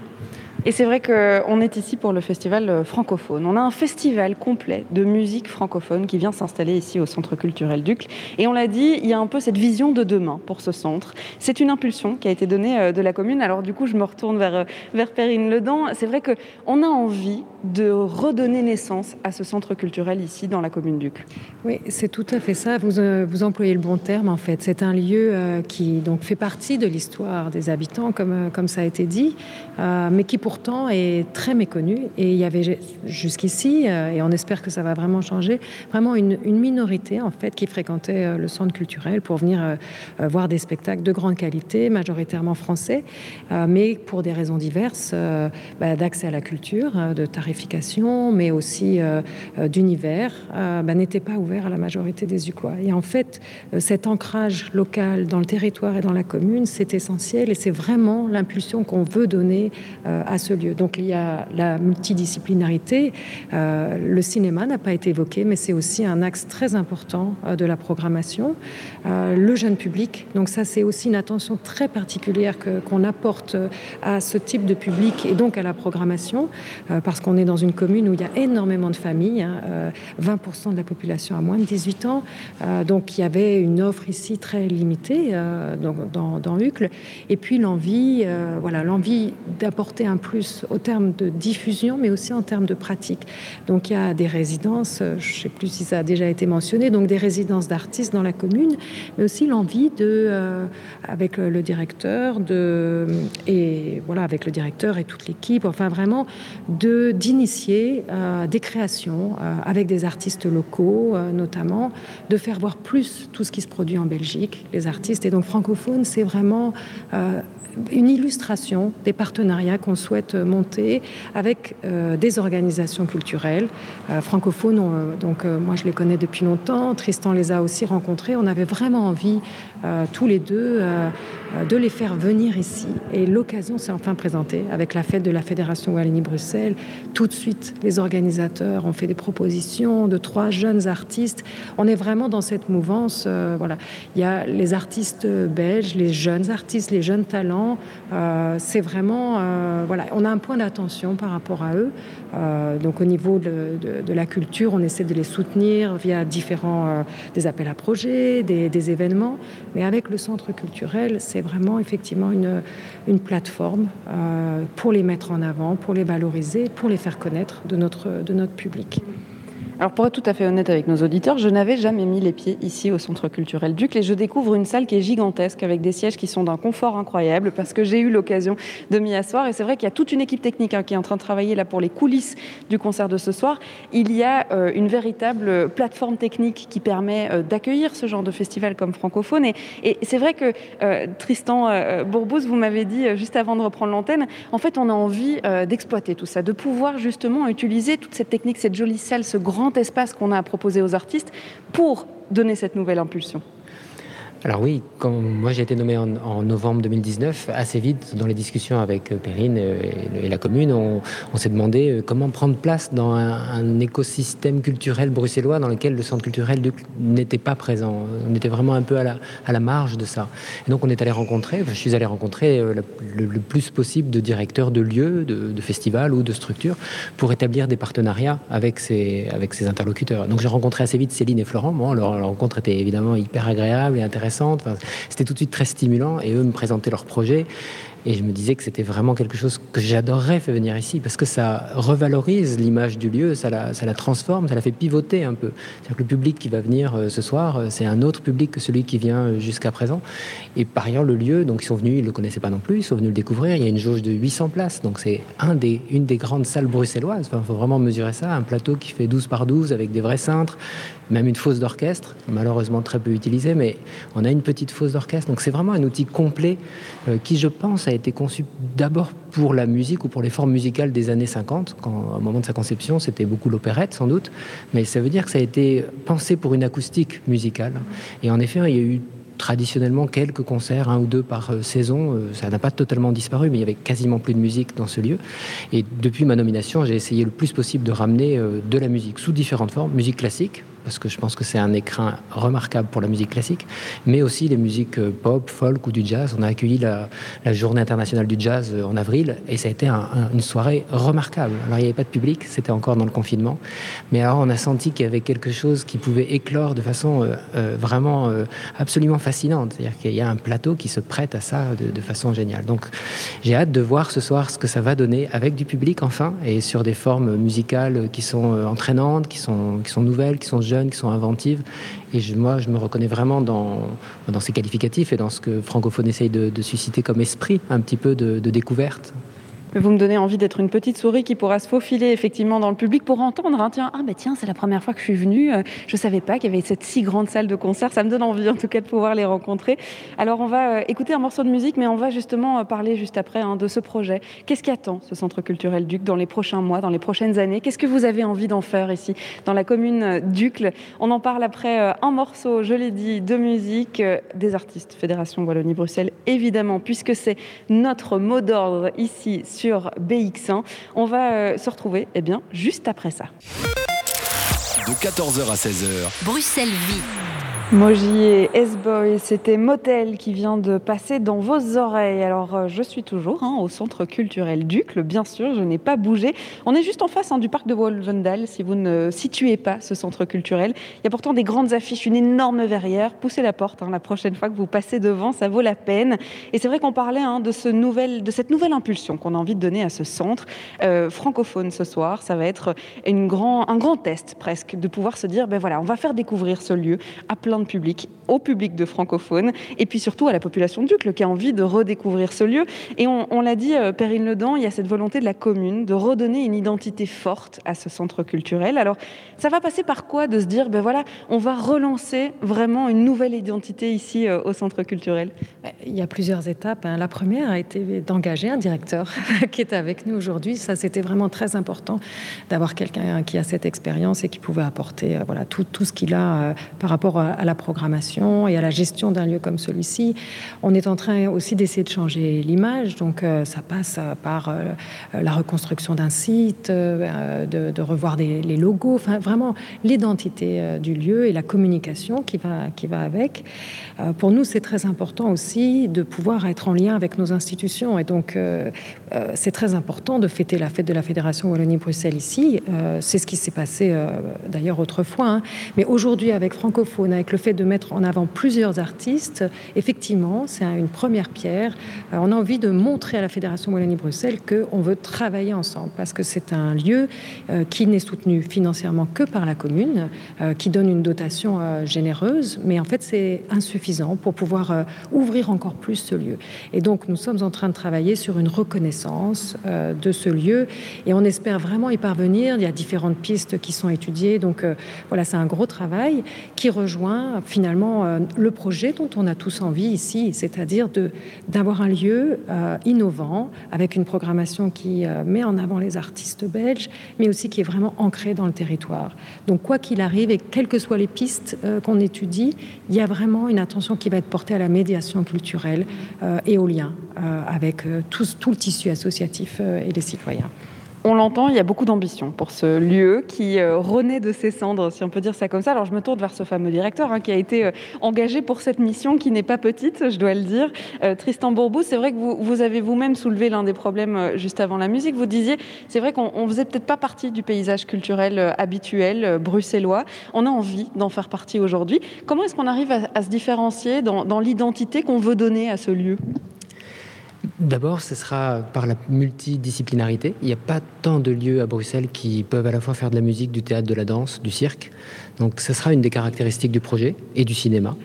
Et c'est vrai qu'on est ici pour le festival euh, francophone. On a un festival complet de musique francophone qui vient s'installer ici au Centre culturel Duc. Et on l'a dit, il y a un peu cette vision de demain pour ce centre. C'est une impulsion qui a été donnée euh, de la commune. Alors du coup, je me retourne vers, euh, vers Perrine Ledan. C'est vrai qu'on a envie de redonner naissance à ce centre culturel ici dans la commune Duc. Oui, c'est tout à fait ça. Vous, vous employez le bon terme en fait. C'est un lieu qui donc fait partie de l'histoire des habitants, comme, comme ça a été dit, mais qui pourtant est très méconnu. Et il y avait jusqu'ici, euh, et on espère que ça va vraiment changer, vraiment une, minorité en fait qui fréquentait euh, le centre culturel pour venir euh, voir des spectacles de grande qualité, majoritairement français, mais pour des raisons diverses, bah, d'accès à la culture, de tarification, mais aussi d'univers, bah, n'était pas ouvert à la majorité des Uquois. Et en fait, cet ancrage local dans le territoire et dans la commune, c'est essentiel et c'est vraiment l'impulsion qu'on veut donner à lieu. Donc il y a la multidisciplinarité. Euh, le cinéma n'a pas été évoqué, mais c'est aussi un axe très important euh, de la programmation. Euh, le jeune public, donc ça c'est aussi une attention très particulière qu'on apporte à ce type de public et donc à la programmation, parce qu'on est dans une commune où il y a énormément de familles, 20% hein, de la population a moins de 18 ans, donc il y avait une offre ici très limitée dans, dans et puis l'envie, voilà, l'envie d'apporter un plus au terme de diffusion, mais aussi en termes de pratique. Donc il y a des résidences, euh, je ne sais plus si ça a déjà été mentionné, donc des résidences d'artistes dans la commune, mais aussi l'envie de, euh, avec le directeur, de, et voilà, avec le directeur et toute l'équipe, enfin vraiment, de d'initier euh, des créations avec des artistes locaux, notamment, de faire voir plus tout ce qui se produit en Belgique, les artistes. Et donc francophone, c'est vraiment une illustration des partenariats qu'on souhaite monter avec euh, des organisations culturelles euh, francophones. donc euh, moi je les connais depuis longtemps. Tristan les a aussi rencontrés. On avait vraiment envie tous les deux de les faire venir ici. Et l'occasion s'est enfin présentée avec la fête de la Fédération Wallonie-Bruxelles. Tout de suite, les organisateurs ont fait des propositions de trois jeunes artistes. On est vraiment dans cette mouvance. voilà, il y a les artistes belges, les jeunes artistes, les jeunes talents euh, c'est vraiment, euh, voilà, on a un point d'attention par rapport à eux. Euh, donc au niveau de, la culture, on essaie de les soutenir via différents des appels à projets, des, événements. Mais avec le centre culturel, c'est vraiment effectivement une, plateforme pour les mettre en avant, pour les valoriser, pour les faire connaître de notre public. Alors pour être tout à fait honnête avec nos auditeurs, je n'avais jamais mis les pieds ici au Centre culturel Duc et je découvre une salle qui est gigantesque avec des sièges qui sont d'un confort incroyable parce que j'ai eu l'occasion de m'y asseoir et c'est vrai qu'il y a toute une équipe technique hein, qui est en train de travailler là pour les coulisses du concert de ce soir. Il y a euh, une véritable plateforme technique qui permet euh, d'accueillir ce genre de festival comme francophone et, c'est vrai que euh, Tristan Bourbous, vous m'avez dit juste avant de reprendre l'antenne, en fait on a envie d'exploiter tout ça, de pouvoir justement utiliser toute cette technique, cette jolie salle, ce grand grand espace qu'on a à proposer aux artistes pour donner cette nouvelle impulsion alors oui, quand moi j'ai été nommé en, novembre 2019, assez vite dans les discussions avec euh, Perrine et, la commune, on, s'est demandé euh, comment prendre place dans un, écosystème culturel bruxellois dans lequel le centre culturel n'était pas présent. On était vraiment un peu à la, marge de ça. Donc on est allé rencontrer, je suis allé rencontrer euh, le, plus possible de directeurs de lieux, de, festivals ou de structures pour établir des partenariats avec ces, interlocuteurs. Donc j'ai rencontré assez vite Céline et Florent. Bon, leur rencontre était évidemment hyper agréable et intéressante c'était tout de suite très stimulant et eux me présentaient leurs projets. Et je me disais que c'était vraiment quelque chose que j'adorerais faire venir ici parce que ça revalorise l'image du lieu, ça la, transforme, ça la fait pivoter un peu. C'est-à-dire que le public qui va venir euh, ce soir, euh, c'est un autre public que celui qui vient euh, jusqu'à présent. Et par ailleurs, le lieu, donc ils sont venus, ils ne le connaissaient pas non plus, ils sont venus le découvrir. Il y a une jauge de 800 places, donc c'est une des grandes salles bruxelloises. Il faut vraiment mesurer ça. Un plateau qui fait 12 par 12 avec des vrais cintres, même une fosse d'orchestre, malheureusement très peu utilisée, mais on a une petite fosse d'orchestre. Donc c'est vraiment un outil complet euh, qui, je pense, a été conçu d'abord pour la musique ou pour les formes musicales des années 50, quand au moment de sa conception, c'était beaucoup l'opérette sans doute, mais ça veut dire que ça a été pensé pour une acoustique musicale. Et en effet, il y a eu traditionnellement quelques concerts, un ou deux par euh, saison. Euh, ça n'a pas totalement disparu, mais il y avait quasiment plus de musique dans ce lieu. Et depuis ma nomination, j'ai essayé le plus possible de ramener de la musique sous différentes formes, musique classique, parce que je pense que c'est un écrin remarquable pour la musique classique, mais aussi les musiques euh, pop, folk ou du jazz. On a accueilli la, Journée internationale du jazz euh, en avril et ça a été une soirée remarquable. Alors il n'y avait pas de public, c'était encore dans le confinement, mais alors on a senti qu'il y avait quelque chose qui pouvait éclore de façon euh, vraiment absolument fascinante. C'est-à-dire qu'il y a un plateau qui se prête à ça de, façon géniale. Donc j'ai hâte de voir ce soir ce que ça va donner avec du public enfin et sur des formes musicales qui sont entraînantes, qui sont, nouvelles, qui sont qui sont inventives. Et moi, je me reconnais vraiment dans, dans ces qualificatifs et dans ce que francophone essaye de, susciter comme esprit, un petit peu de découverte. Vous me donnez envie d'être une petite souris qui pourra se faufiler effectivement dans le public pour entendre. Hein, tiens, ah bah tiens, c'est la première fois que je suis venue. Euh, je savais pas qu'il y avait cette si grande salle de concert. Ça me donne envie en tout cas de pouvoir les rencontrer. Alors on va euh, écouter un morceau de musique, mais on va justement euh, parler juste après hein, de ce projet. Qu'est-ce qui attend ce centre culturel Duc dans les prochains mois, dans les prochaines années? Qu'est-ce que vous avez envie d'en faire ici dans la commune d'Ucle On en parle après un morceau, je l'ai dit, de musique des artistes Fédération Wallonie-Bruxelles, évidemment, puisque c'est notre mot d'ordre ici BX1. On va euh, se retrouver eh bien, juste après ça. De 14h à 16h. Bruxelles vit. Moji et S-Boy, c'était Motel qui vient de passer dans vos oreilles. Alors, euh, je suis toujours hein, au centre culturel Ducle, bien sûr, je n'ai pas bougé. On est juste en face hein, du parc de Wolvendal, si vous ne situez pas ce centre culturel. Il y a pourtant des grandes affiches, une énorme verrière. Poussez la porte hein, la prochaine fois que vous passez devant, ça vaut la peine. Et c'est vrai qu'on parlait de, ce nouvel, de cette nouvelle impulsion qu'on a envie de donner à ce centre euh, francophone ce soir. Ça va être un grand test presque, de pouvoir se dire, ben voilà, on va faire découvrir ce lieu à plein de public, au public de francophones, et puis surtout à la population d'Ucle qui a envie de redécouvrir ce lieu. Et on, l'a dit, euh, Perrine Ledan, il y a cette volonté de la commune de redonner une identité forte à ce centre culturel. Alors, ça va passer par quoi de se dire, ben voilà, on va relancer vraiment une nouvelle identité ici euh, au centre culturel? Ben, Il y a plusieurs étapes. Hein. La première a été d'engager un directeur qui est avec nous aujourd'hui. Ça, c'était vraiment très important d'avoir quelqu'un qui a cette expérience et qui pouvait apporter euh, voilà, tout, tout ce qu'il a par rapport à la programmation et à la gestion d'un lieu comme celui-ci. On est en train aussi d'essayer de changer l'image, donc euh, ça passe euh, par euh, la reconstruction d'un site, de, revoir les logos, enfin vraiment l'identité du lieu et la communication qui va, qui va avec. Pour nous, c'est très important aussi de pouvoir être en lien avec nos institutions et donc c'est très important de fêter la fête de la Fédération Wallonie-Bruxelles ici. c'est ce qui s'est passé d'ailleurs autrefois, hein. mais aujourd'hui avec francophone, avec le fait de mettre en avant plusieurs artistes, effectivement, c'est une première pierre. Euh, on a envie de montrer à la Fédération Wallonie-Bruxelles qu'on veut travailler ensemble parce que c'est un lieu euh, qui n'est soutenu financièrement que par la commune, euh, qui donne une dotation généreuse, mais en fait, c'est insuffisant pour pouvoir ouvrir encore plus ce lieu. Et donc, nous sommes en train de travailler sur une reconnaissance de ce lieu et on espère vraiment y parvenir. Il y a différentes pistes qui sont étudiées. Donc, voilà, c'est un gros travail qui rejoint finalement euh, le projet dont on a tous envie ici, c'est-à-dire d'avoir un lieu euh, innovant avec une programmation qui met en avant les artistes belges, mais aussi qui est vraiment ancré dans le territoire. Donc quoi qu'il arrive et quelles que soient les pistes qu'on étudie, il y a vraiment une attention qui va être portée à la médiation culturelle et au lien avec tout, tout, le tissu associatif et les citoyens. On l'entend, il y a beaucoup d'ambition pour ce lieu qui euh, renaît de ses cendres, si on peut dire ça comme ça. Alors je me tourne vers ce fameux directeur hein, qui a été euh, engagé pour cette mission qui n'est pas petite, je dois le dire. Euh, Tristan Bourbou, c'est vrai que vous, avez vous-même soulevé l'un des problèmes juste avant la musique. Vous disiez, c'est vrai qu'on faisait peut-être pas partie du paysage culturel habituel bruxellois. On a envie d'en faire partie aujourd'hui. Comment est-ce qu'on arrive à, se différencier dans l'identité qu'on veut donner à ce lieu? D'abord, ce sera par la multidisciplinarité. Il n'y a pas tant de lieux à Bruxelles qui peuvent à la fois faire de la musique, du théâtre, de la danse, du cirque. Donc, ce sera une des caractéristiques du projet et du cinéma.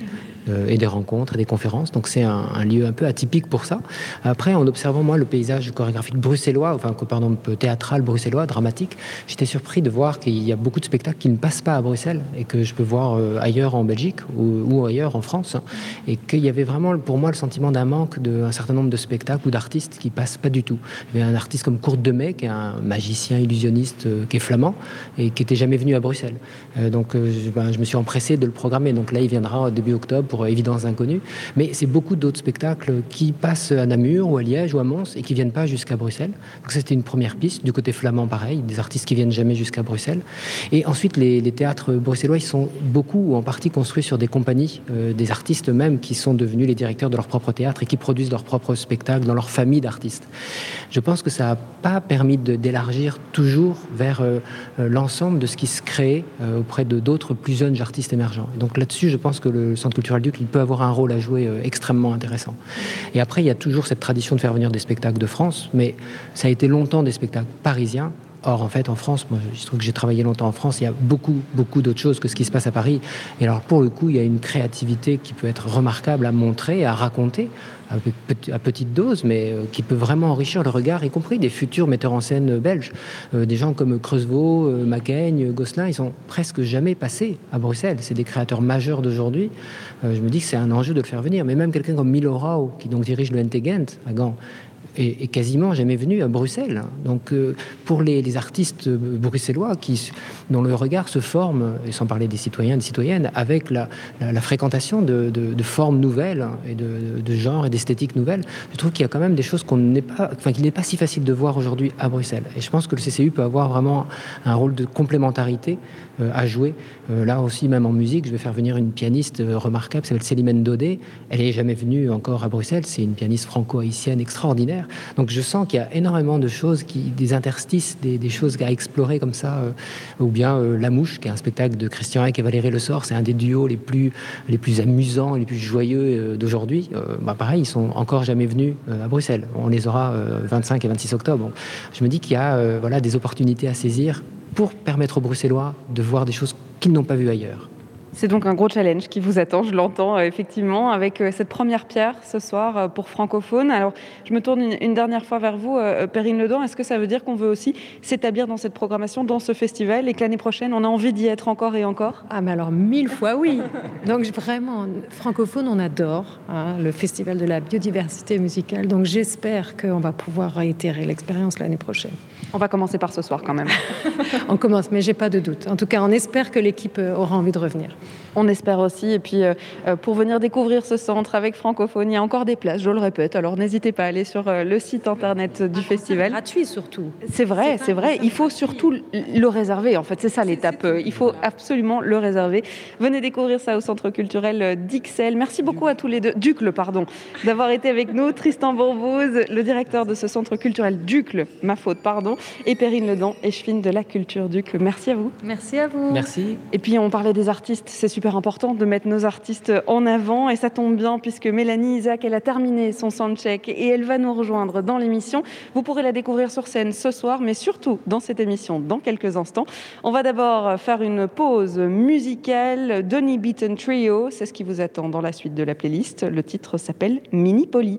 Euh, et des rencontres et des conférences. Donc c'est un, lieu un peu atypique pour ça. Après, en observant moi le paysage chorégraphique bruxellois, enfin pardon théâtral bruxellois, dramatique, j'étais surpris de voir qu'il y a beaucoup de spectacles qui ne passent pas à Bruxelles et que je peux voir euh, ailleurs en Belgique ou, ailleurs en France, et qu'il y avait vraiment pour moi le sentiment d'un manque d'un certain nombre de spectacles ou d'artistes qui passent pas du tout. Il y avait un artiste comme Kurt Demey, qui est un magicien illusionniste euh, qui est flamand et qui était jamais venu à Bruxelles. Donc ben, je me suis empressé de le programmer. Donc là, il viendra début octobre pour Évidence Inconnue. Mais c'est beaucoup d'autres spectacles qui passent à Namur ou à Liège ou à Mons et qui viennent pas jusqu'à Bruxelles. Donc c'était une première piste. Du côté flamand, pareil, des artistes qui viennent jamais jusqu'à Bruxelles. Et ensuite, les, théâtres bruxellois, ils sont beaucoup ou en partie construits sur des compagnies, euh, des artistes même qui sont devenus les directeurs de leur propre théâtre et qui produisent leurs propres spectacles dans leur famille d'artistes. Je pense que ça n'a pas permis d'élargir toujours vers euh, euh, l'ensemble de ce qui se crée auprès de d'autres plus jeunes artistes émergents. donc là-dessus, je pense que le Centre culturel Duc, il peut avoir un rôle à jouer euh, extrêmement intéressant. Et après, il y a toujours cette tradition de faire venir des spectacles de France, mais ça a été longtemps des spectacles parisiens. Or, en fait, en France, moi, je trouve que j'ai travaillé longtemps en France, il y a beaucoup, beaucoup d'autres choses que ce qui se passe à Paris. Et alors, pour le coup, il y a une créativité qui peut être remarquable à montrer, à raconter, à petite dose, mais euh, qui peut vraiment enrichir le regard, y compris des futurs metteurs en scène belges. Euh, des gens comme Creusevaux, euh, Macaigne, Gosselin, ils sont presque jamais passés à Bruxelles. C'est des créateurs majeurs d'aujourd'hui. je me dis que c'est un enjeu de le faire venir. Mais même quelqu'un comme Milo Rao, qui donc dirige le NT à Gand, est, quasiment jamais venu à Bruxelles. Donc euh, pour les, artistes bruxellois qui, dont le regard se forme, et sans parler des citoyens et des citoyennes, avec la, fréquentation de, formes nouvelles et de, de genres et d'esthétiques nouvelles, je trouve qu'il y a quand même des choses qu'on n'est pas, enfin, qu'il n'est pas si facile de voir aujourd'hui à Bruxelles. Et je pense que le CCU peut avoir vraiment un rôle de complémentarité à jouer. Euh, là aussi, même en musique, je vais faire venir une pianiste remarquable, qui s'appelle Célimène Daudet. Elle n'est jamais venue encore à Bruxelles. C'est une pianiste franco-haïtienne extraordinaire. Donc je sens qu'il y a énormément de choses, qui, des interstices, des, choses à explorer comme ça. Euh, ou bien euh, La Mouche, qui est un spectacle de Christian Eck et Valérie Le Sort. C'est un des duos les plus, les plus amusants, les plus joyeux euh, d'aujourd'hui. bah pareil, ils sont encore jamais venus à Bruxelles. On les aura 25 et 26 octobre. Je me dis qu'il y a voilà, des opportunités à saisir pour permettre aux Bruxellois de voir des choses qu'ils n'ont pas vues ailleurs. C'est donc un gros challenge qui vous attend, je l'entends euh, effectivement, avec euh, cette première pierre ce soir euh, pour francophone. Alors, je me tourne une, dernière fois vers vous, Perrine Ledan. Est-ce que ça veut dire qu'on veut aussi s'établir dans cette programmation, dans ce festival, et que l'année prochaine, on a envie d'y être encore et encore? Ah, mais alors mille fois oui. Donc vraiment, francophone, on adore hein, le festival de la biodiversité musicale. Donc j'espère qu'on va pouvoir réitérer l'expérience l'année prochaine. On va commencer par ce soir quand même. on commence, mais j'ai pas de doute. En tout cas, on espère que l'équipe aura envie de revenir. On espère aussi. Et puis, euh, euh, pour venir découvrir ce centre avec francophonie, il y a encore des places, je le répète. Alors, n'hésitez pas à aller sur euh, le site internet du festival. Gratuit surtout. C'est vrai, c'est vrai. Il faut surtout le réserver. En fait, c'est ça l'étape. Il faut absolument le réserver. Venez découvrir ça au centre culturel d'Ixelles. Merci beaucoup à tous les deux, Ducle, pardon, d'avoir été avec nous. Tristan Bourbouz, le directeur de ce centre culturel Ducle, ma faute, pardon, et Perrine Ledan, échevine de la culture Ducle. Merci à vous. Merci à vous. Merci. Et puis, on parlait des artistes. C'est super important de mettre nos artistes en avant et ça tombe bien puisque Mélanie Isaac, elle a terminé son soundcheck et elle va nous rejoindre dans l'émission. Vous pourrez la découvrir sur scène ce soir, mais surtout dans cette émission dans quelques instants. On va d'abord faire une pause musicale. Donny Beaton Trio, c'est ce qui vous attend dans la suite de la playlist. Le titre s'appelle Mini Poly.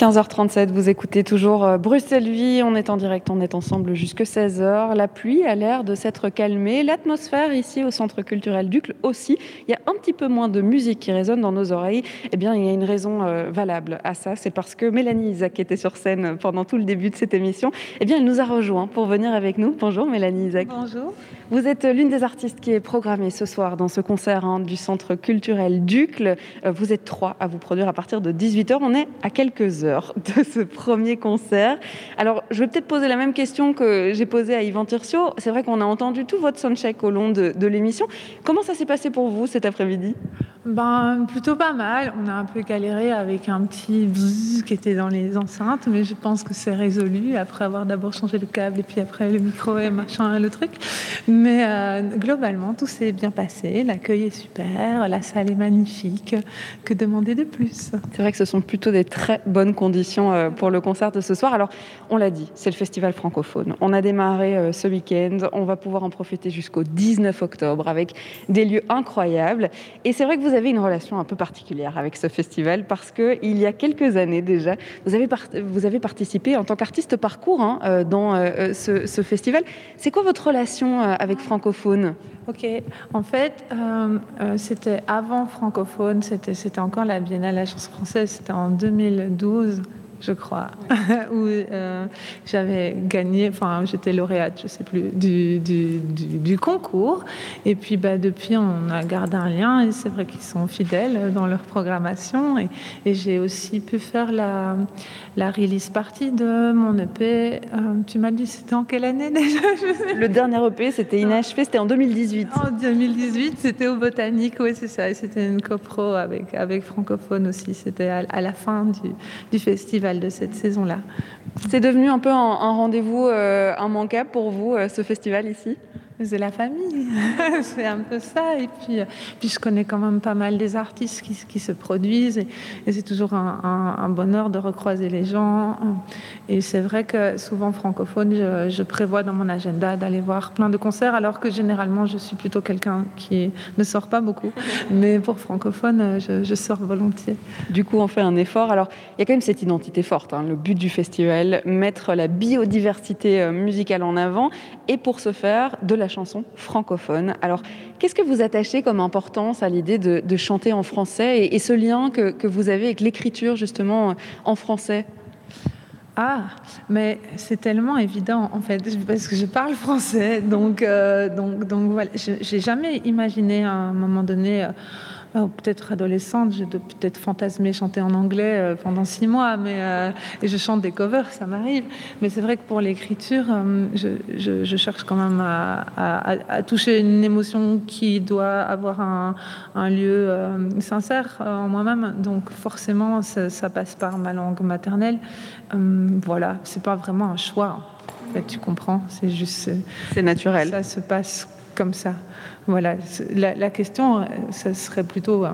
15h37, vous écoutez toujours euh, Bruxelles Vie. On est en direct, on est ensemble jusque 16h. La pluie a l'air de s'être calmée. L'atmosphère ici au Centre culturel Ducle aussi. Il y a un petit peu moins de musique qui résonne dans nos oreilles. Eh bien, il y a une raison euh, valable à ça. C'est parce que Mélanie Isaac, qui était sur scène pendant tout le début de cette émission, eh bien, elle nous a rejoint pour venir avec nous. Bonjour Mélanie Isaac. Bonjour. Vous êtes l'une des artistes qui est programmée ce soir dans ce concert hein, du Centre culturel Ducle. Euh, vous êtes trois à vous produire à partir de 18h. On est à quelques heures de ce premier concert. Alors, je vais peut-être poser la même question que j'ai posée à Yvan Tircio. C'est vrai qu'on a entendu tout votre soundcheck au long de, de l'émission. Comment ça s'est passé pour vous cet après-midi? Ben, plutôt pas mal. On a un peu galéré avec un petit bzzz qui était dans les enceintes, mais je pense que c'est résolu après avoir d'abord changé le câble et puis après le micro et machin, le truc. Mais euh, globalement, tout s'est bien passé. L'accueil est super, la salle est magnifique. Que demander de plus? C'est vrai que ce sont plutôt des très bonnes conditions euh, pour le concert de ce soir. Alors, on l'a dit, c'est le festival francophone. On a démarré euh, ce week-end. On va pouvoir en profiter jusqu'au 19 octobre avec des lieux incroyables. Et c'est vrai que vous avez une relation un peu particulière avec ce festival parce que il y a quelques années déjà, vous avez, vous avez participé en tant qu'artiste parcours hein, euh, dans ce, ce, festival. C'est quoi votre relation avec Francophone? Ok, en fait, euh, euh, c'était avant francophone, c'était encore la Biennale de la chanson française, c'était en 2012 je crois, où euh, j'avais gagné, enfin j'étais lauréate, je sais plus, du, du, du, concours. Et puis bah, depuis, on a gardé un lien et c'est vrai qu'ils sont fidèles dans leur programmation. Et, et j'ai aussi pu faire la, la release partie de mon EP. Euh, tu m'as dit, c'était en quelle année déjà? Le dernier EP, c'était inachevé, c'était en 2018. En 2018, c'était au Botanique, oui, c'est ça. Et c'était une copro avec, avec Francophone aussi. C'était à, à, la fin du, du festival de cette saison-là. C'est devenu un peu un, un rendez-vous euh, immanquable pour vous, euh, ce festival ici? C'est la famille, c'est un peu ça. Et puis, euh, puis je connais quand même pas mal des artistes qui, qui se produisent et, c'est toujours un, bonheur de recroiser les gens. Et c'est vrai que souvent francophone, je, prévois dans mon agenda d'aller voir plein de concerts, alors que généralement je suis plutôt quelqu'un qui ne sort pas beaucoup. Mais pour francophone, je, je, sors volontiers. Du coup, on fait un effort. Alors, il y a quand même cette identité forte. Hein, le but du festival, mettre la biodiversité euh, musicale en avant, et pour ce faire, de la chanson francophone. Alors, qu'est-ce que vous attachez comme importance à l'idée de, chanter en français et, ce lien que, que, vous avez avec l'écriture justement en français? Ah, mais c'est tellement évident en fait, parce que je parle français, donc euh, donc donc j'ai jamais imaginé à un moment donné. Euh, oh, peut-être adolescente, j'ai peut-être fantasmé chanter en anglais euh, pendant six mois, mais euh, et je chante des covers, ça m'arrive. Mais c'est vrai que pour l'écriture, euh, je, je, je, cherche quand même à, à, à, toucher une émotion qui doit avoir un, un lieu euh, sincère en moi-même. Donc forcément, ça, ça, passe par ma langue maternelle. Euh, voilà, c'est pas vraiment un choix. En fait, tu comprends C'est juste. C'est naturel. Ça se passe comme ça. Voilà, la, la, question, ça serait plutôt. Euh,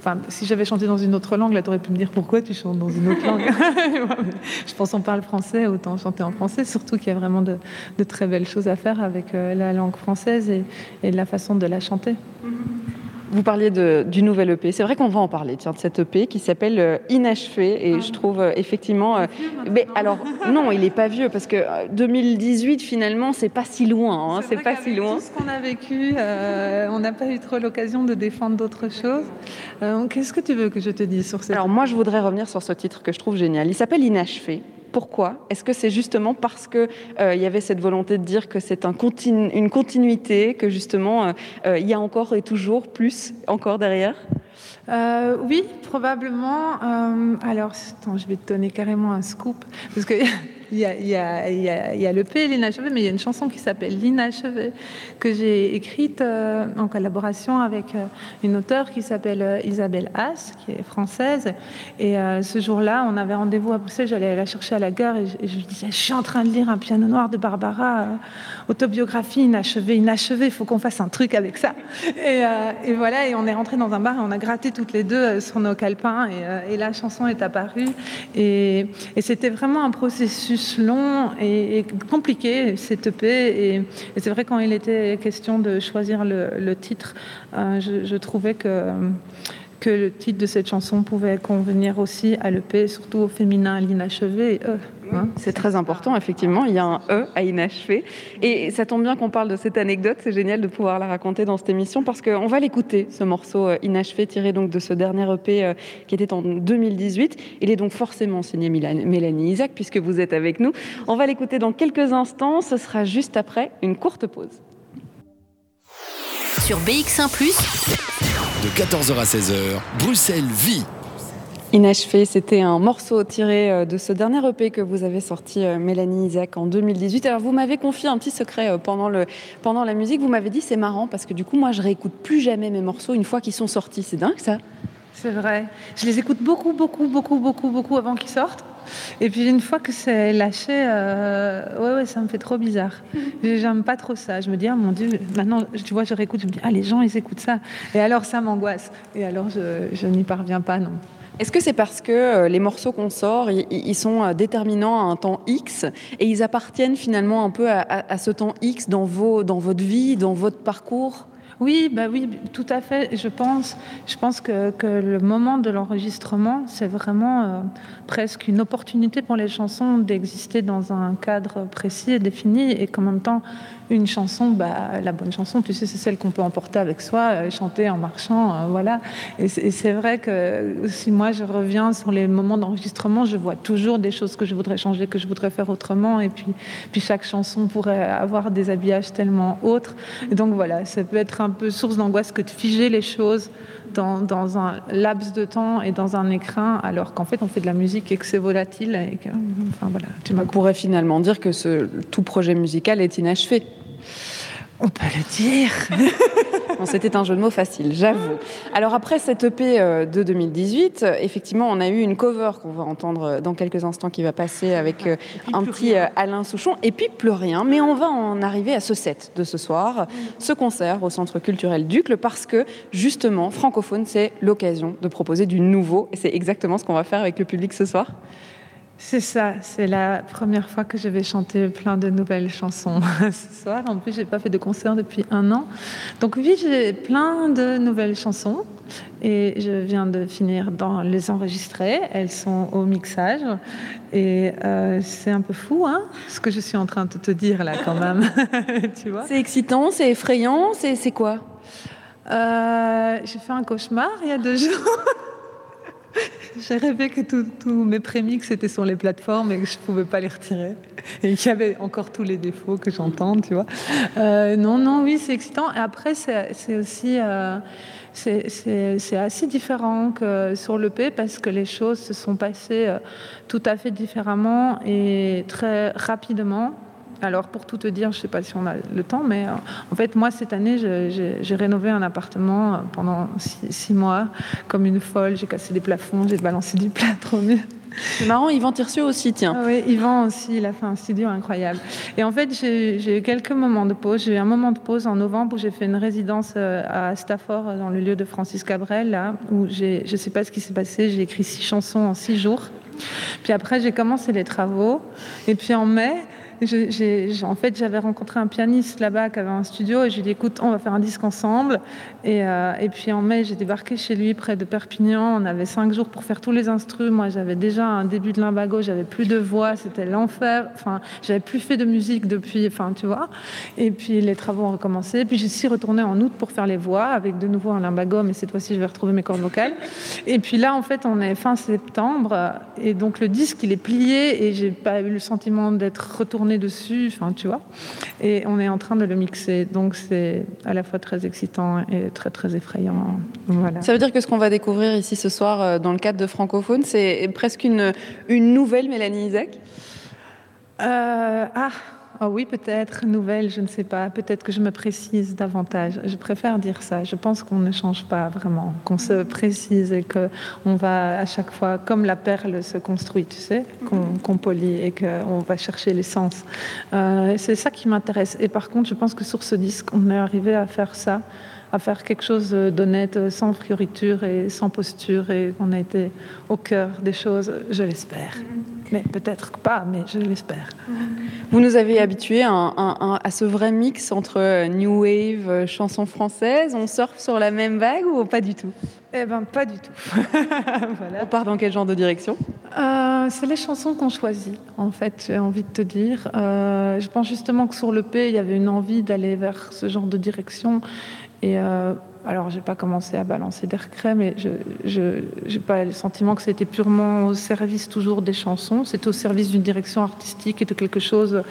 enfin, si j'avais chanté dans une autre langue, là, tu aurais pu me dire pourquoi tu chantes dans une autre langue. je pense qu'on parle français, autant chanter en français, surtout qu'il y a vraiment de, de, très belles choses à faire avec euh, la langue française et, et, la façon de la chanter. Mm -hmm. Vous parliez de, du nouvel EP. C'est vrai qu'on va en parler tiens, de cet EP qui s'appelle euh, Inachevé. Et ah. je trouve euh, effectivement. Euh, mais alors, non, il n'est pas vieux parce que 2018, finalement, c'est pas si loin. Hein, c'est pas si loin. Tout ce qu'on a vécu, euh, on n'a pas eu trop l'occasion de défendre d'autres choses. Euh, Qu'est-ce que tu veux que je te dise sur ça Alors, moi, je voudrais revenir sur ce titre que je trouve génial. Il s'appelle Inachevé. Pourquoi Est-ce que c'est justement parce qu'il euh, y avait cette volonté de dire que c'est une continuité, que justement euh, il y a encore et toujours plus encore derrière? Euh, oui, probablement. Euh, alors, attends, je vais te donner carrément un scoop. Parce que il y a, le P, l'inachevé, mais il y a une chanson qui s'appelle L'inachevé, que j'ai écrite euh, en collaboration avec euh, une auteure qui s'appelle euh, Isabelle Haas, qui est française. Et ce jour-là, on avait rendez-vous à Bruxelles, j'allais la chercher à la gare et je, lui disais, je suis en train de lire un piano noir de Barbara, autobiographie inachevée, inachevée, il faut qu'on fasse un truc avec ça. Et, voilà, et on est rentré dans un bar et on a gratté toutes les deux sur nos calepins et, la chanson est apparue. Et c'était vraiment un processus long et, compliqué, cette EP. Et, c'est vrai, quand il était question de choisir le, titre, euh, je, trouvais que le titre de cette chanson pouvait convenir aussi à l'EP, surtout au féminin, l'inachevé. Hein. c'est très important, effectivement. Il y a un E à inachevé. Et ça tombe bien qu'on parle de cette anecdote. C'est génial de pouvoir la raconter dans cette émission parce qu'on va l'écouter, ce morceau euh, inachevé tiré donc de ce dernier EP euh, qui était en 2018. Il est donc forcément signé Mélanie Isaac puisque vous êtes avec nous. On va l'écouter dans quelques instants. Ce sera juste après une courte pause. Sur BX1 ⁇ de 14h à 16h, Bruxelles vit. Inachevé, c'était un morceau tiré euh, de ce dernier EP que vous avez sorti, euh, Mélanie Isaac, en 2018. Alors, vous m'avez confié un petit secret euh, pendant, le, pendant la musique. Vous m'avez dit, c'est marrant parce que du coup, moi, je réécoute plus jamais mes morceaux une fois qu'ils sont sortis. C'est dingue, ça C'est vrai. Je les écoute beaucoup, beaucoup, beaucoup, beaucoup, beaucoup avant qu'ils sortent. Et puis une fois que c'est lâché, euh, ouais, ouais, ça me fait trop bizarre. J'aime pas trop ça. Je me dis, ah mon Dieu, maintenant, tu vois, je réécoute, je me dis, ah les gens, ils écoutent ça. Et alors ça m'angoisse. Et alors je, je n'y parviens pas, non. Est-ce que c'est parce que euh, les morceaux qu'on sort, ils sont euh, déterminants à un temps X et ils appartiennent finalement un peu à, ce temps X dans, vos, dans votre vie, dans votre parcours? Oui, bah oui, tout à fait. Je pense, je pense que, que le moment de l'enregistrement, c'est vraiment euh, presque une opportunité pour les chansons d'exister dans un cadre précis et défini, et qu'en même temps, une chanson, bah, la bonne chanson, tu sais, c'est celle qu'on peut emporter avec soi, euh, chanter en marchant, euh, voilà. Et c'est vrai que si moi je reviens sur les moments d'enregistrement, je vois toujours des choses que je voudrais changer, que je voudrais faire autrement, et puis, puis chaque chanson pourrait avoir des habillages tellement autres. Et donc voilà, ça peut être un peu source d'angoisse que de figer les choses dans, dans, un laps de temps et dans un écrin, alors qu'en fait on fait de la musique et que c'est volatile. Et que, enfin, voilà, tu on pourrait finalement dire que ce, tout projet musical est inachevé. On peut le dire. C'était un jeu de mots facile, j'avoue. Alors après cette EP euh, de 2018, euh, effectivement, on a eu une cover qu'on va entendre euh, dans quelques instants qui va passer avec un petit Alain Souchon, et puis plus rien. Mais on va en arriver à ce set de ce soir, ce concert au Centre culturel Ducle, parce que justement, francophone, c'est l'occasion de proposer du nouveau, et c'est exactement ce qu'on va faire avec le public ce soir. C'est ça, c'est la première fois que je vais chanter plein de nouvelles chansons ce soir. En plus, j'ai pas fait de concert depuis un an. Donc oui, j'ai plein de nouvelles chansons et je viens de finir dans les enregistrer. Elles sont au mixage et euh, c'est un peu fou, hein, ce que je suis en train de te dire là quand même. tu vois? C'est excitant, c'est effrayant, c'est quoi? Euh, J'ai fait un cauchemar il y a deux jours. J'ai rêvé que tous mes prémix étaient sur les plateformes et que je ne pouvais pas les retirer. Et qu'il y avait encore tous les défauts que j'entends, tu vois. Euh, non, non, oui, c'est excitant. Et après, c'est aussi. Euh, c'est assez différent que sur l'EP parce que les choses se sont passées euh, tout à fait différemment et très rapidement. Alors, pour tout te dire, je ne sais pas si on a le temps, mais euh, en fait, moi, cette année, j'ai rénové un appartement euh, pendant six, mois, comme une folle. J'ai cassé des plafonds, j'ai balancé du plâtre au mur. C'est marrant, Yvan Tircieux aussi, tiens. Ah oui, Yvan aussi, il a fait un studio incroyable. Et en fait, j'ai eu quelques moments de pause. J'ai eu un moment de pause en novembre où j'ai fait une résidence euh, à Stafford, dans le lieu de Francis Cabrel, là, où je ne sais pas ce qui s'est passé. J'ai écrit six chansons en six jours. Puis après, j'ai commencé les travaux. Et puis en mai, en fait, j'avais rencontré un pianiste là-bas qui avait un studio et je lui ai dit écoute, on va faire un disque ensemble. Et, euh, et puis en mai, j'ai débarqué chez lui près de Perpignan. On avait cinq jours pour faire tous les instruments. Moi, j'avais déjà un début de limbago, j'avais plus de voix, c'était l'enfer. Enfin, j'avais plus fait de musique depuis, enfin, tu vois. Et puis les travaux ont recommencé. Puis j'ai suis retournée en août pour faire les voix avec de nouveau un limbago, mais cette fois-ci, je vais retrouver mes cordes vocales. Et puis là, en fait, on est fin septembre et donc le disque, il est plié et j'ai pas eu le sentiment d'être retournée dessus, enfin, tu vois. Et on est en train de le mixer. Donc, c'est à la fois très excitant et très, très effrayant. Voilà. Ça veut dire que ce qu'on va découvrir ici ce soir euh, dans le cadre de Francophone, c'est presque une, une nouvelle Mélanie Isaac? Euh, Ah Oh oui, peut-être, nouvelle, je ne sais pas. Peut-être que je me précise davantage. Je préfère dire ça. Je pense qu'on ne change pas vraiment, qu'on se précise et qu'on va à chaque fois, comme la perle se construit, tu sais, qu'on polie et qu'on va chercher l'essence. Euh, c'est ça qui m'intéresse. Et par contre, je pense que sur ce disque, on est arrivé à faire ça à faire quelque chose d'honnête, sans frioriture et sans posture, et qu'on a été au cœur des choses, je l'espère. Mais peut-être pas, mais je l'espère. Vous nous avez habitués à, à, ce vrai mix entre New Wave, chansons françaises. On surfe sur la même vague ou pas du tout? Eh ben, pas du tout. voilà. On part dans quel genre de direction? Euh, C'est les chansons qu'on choisit, en fait, j'ai envie de te dire. Euh, je pense justement que sur le P, il y avait une envie d'aller vers ce genre de direction. Et euh, alors, j'ai pas commencé à balancer des regrets, mais je n'ai pas le sentiment que c'était purement au service toujours des chansons. C'était au service d'une direction artistique et de quelque chose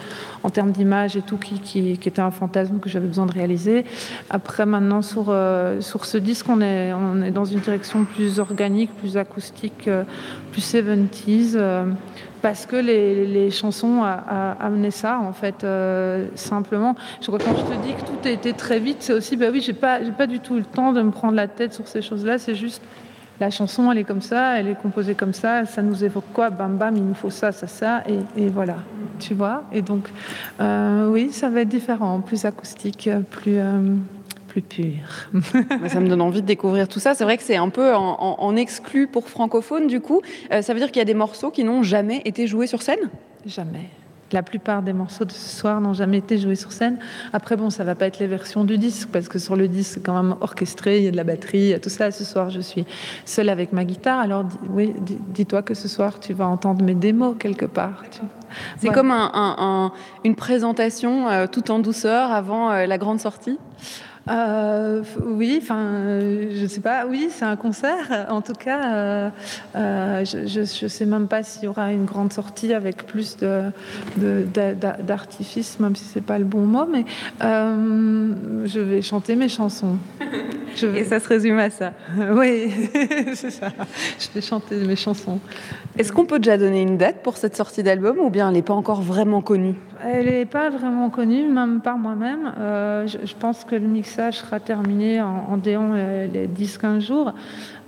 en termes d'image et tout qui, était un fantasme que j'avais besoin de réaliser. Après, maintenant, sur, euh, ce disque, on est, on est dans une direction plus organique, plus acoustique, euh, plus 70s parce que les, chansons amenaient ça, en fait, euh, simplement. Je crois quand je te dis que tout a été très vite, c'est aussi, bah oui, j'ai pas, j'ai pas du tout le temps de me prendre la tête sur ces choses-là, c'est juste, la chanson, elle est comme ça, elle est composée comme ça, ça nous évoque quoi? Bam bam, il nous faut ça, ça, ça, et, voilà, tu vois. Et donc, euh, oui, ça va être différent, plus acoustique, plus... Pur. ça me donne envie de découvrir tout ça. C'est vrai que c'est un peu en, exclu pour francophone, du coup. Euh, ça veut dire qu'il y a des morceaux qui n'ont jamais été joués sur scène? Jamais. La plupart des morceaux de ce soir n'ont jamais été joués sur scène. Après, bon, ça va pas être les versions du disque, parce que sur le disque, c'est quand même orchestré, il y a de la batterie, il y a tout ça. Ce soir, je suis seule avec ma guitare. Alors, oui, dis-toi que ce soir, tu vas entendre mes démos quelque part. C'est comme une présentation euh, tout en douceur avant euh, la grande sortie? Euh, oui, enfin, je ne sais pas. Oui, c'est un concert. En tout cas, euh, euh, je ne sais même pas s'il y aura une grande sortie avec plus de, d'artifice, même si c'est pas le bon mot. Mais je vais chanter mes chansons. Je Et ça se résume à ça. oui, c'est ça. Je vais chanter mes chansons. Est-ce qu'on peut déjà donner une date pour cette sortie d'album ou bien elle n'est pas encore vraiment connue? Elle n'est pas vraiment connue, même par moi-même. je, je pense que le mix sera terminé en, en déant les 10-15 jours.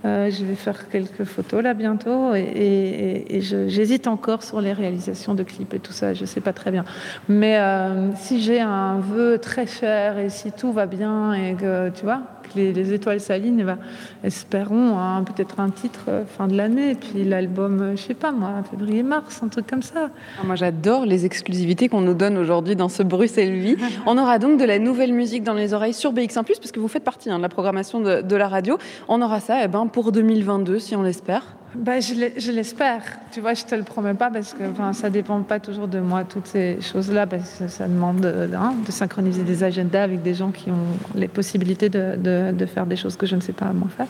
Euh, je vais faire quelques photos là bientôt et, j'hésite encore sur les réalisations de clips et tout ça, je sais pas très bien. Mais euh, si j'ai un vœu très cher et si tout va bien et que tu vois, les, étoiles s'alignent, ben, espérons hein, peut-être un titre euh, fin de l'année, puis l'album, euh, je sais pas moi, février-mars, un truc comme ça. Ah, moi j'adore les exclusivités qu'on nous donne aujourd'hui dans ce Bruxelles Vie. On aura donc de la nouvelle musique dans les oreilles sur BX1+, parce que vous faites partie hein, de la programmation de, de, la radio. On aura ça eh ben, pour 2022, si on l'espère. Bah, je l'espère. Tu vois, je te le promets pas parce que enfin, ça dépend pas toujours de moi, toutes ces choses-là, parce ça demande de, hein, de, synchroniser des agendas avec des gens qui ont les possibilités de, de, faire des choses que je ne sais pas moi faire.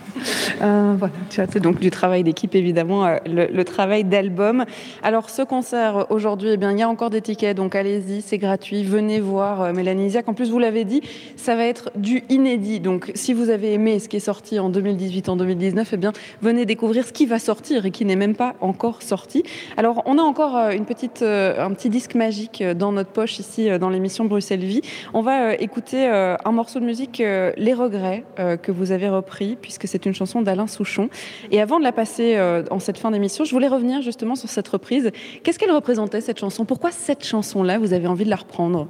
Euh, voilà, tu as donc du travail d'équipe, évidemment, euh, le, travail d'album. Alors, ce concert aujourd'hui, eh bien, il y a encore des tickets, donc allez-y, c'est gratuit. Venez voir euh, Mélanie En plus, vous l'avez dit, ça va être du inédit. Donc, si vous avez aimé ce qui est sorti en 2018, en 2019, eh bien, venez découvrir ce qui va sortir et qui n'est même pas encore sorti. Alors, on a encore euh, une petite, euh, un petit disque magique euh, dans notre poche ici dans l'émission Bruxelles Vie. On va écouter un morceau de musique, Les Regrets, que vous avez repris, puisque c'est une chanson d'Alain Souchon. Et avant de la passer en cette fin d'émission, je voulais revenir justement sur cette reprise. Qu'est-ce qu'elle représentait, cette chanson? Pourquoi cette chanson-là, vous avez envie de la reprendre?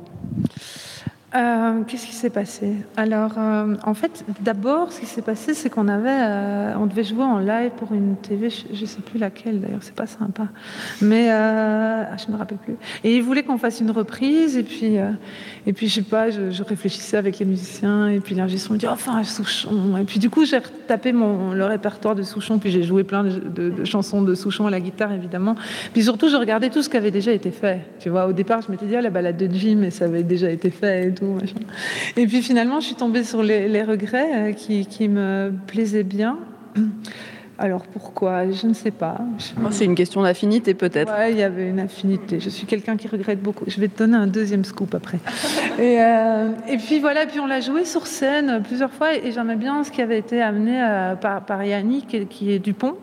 Euh, qu'est-ce qui s'est passé? Alors, euh, en fait, d'abord, ce qui s'est passé, c'est qu'on avait, euh, on devait jouer en live pour une TV, je ne sais plus laquelle d'ailleurs, c'est pas sympa, mais ah, je me rappelle plus. Et ils voulaient qu'on fasse une reprise, et puis, et puis je sais pas, je, réfléchissais avec les musiciens, et puis l'ingé me dit enfin Souchon, et puis du coup j'ai tapé mon le répertoire de Souchon, puis j'ai joué plein de, chansons de Souchon à la guitare évidemment, puis surtout je regardais tout ce qui avait déjà été fait. Tu vois, au départ je m'étais dit ah, la balade de Jim, mais ça avait déjà été fait. Et puis finalement, je suis tombée sur les, regrets euh, qui, me plaisaient bien. Alors pourquoi? Je ne sais pas. Oh, c'est une question d'affinité peut-être. Oui, il y avait une affinité. Je suis quelqu'un qui regrette beaucoup. Je vais te donner un deuxième scoop après. et, euh, et, puis voilà, puis on l'a joué sur scène plusieurs fois et j'aimais bien ce qui avait été amené euh, par, par, Yannick, qui est Dupont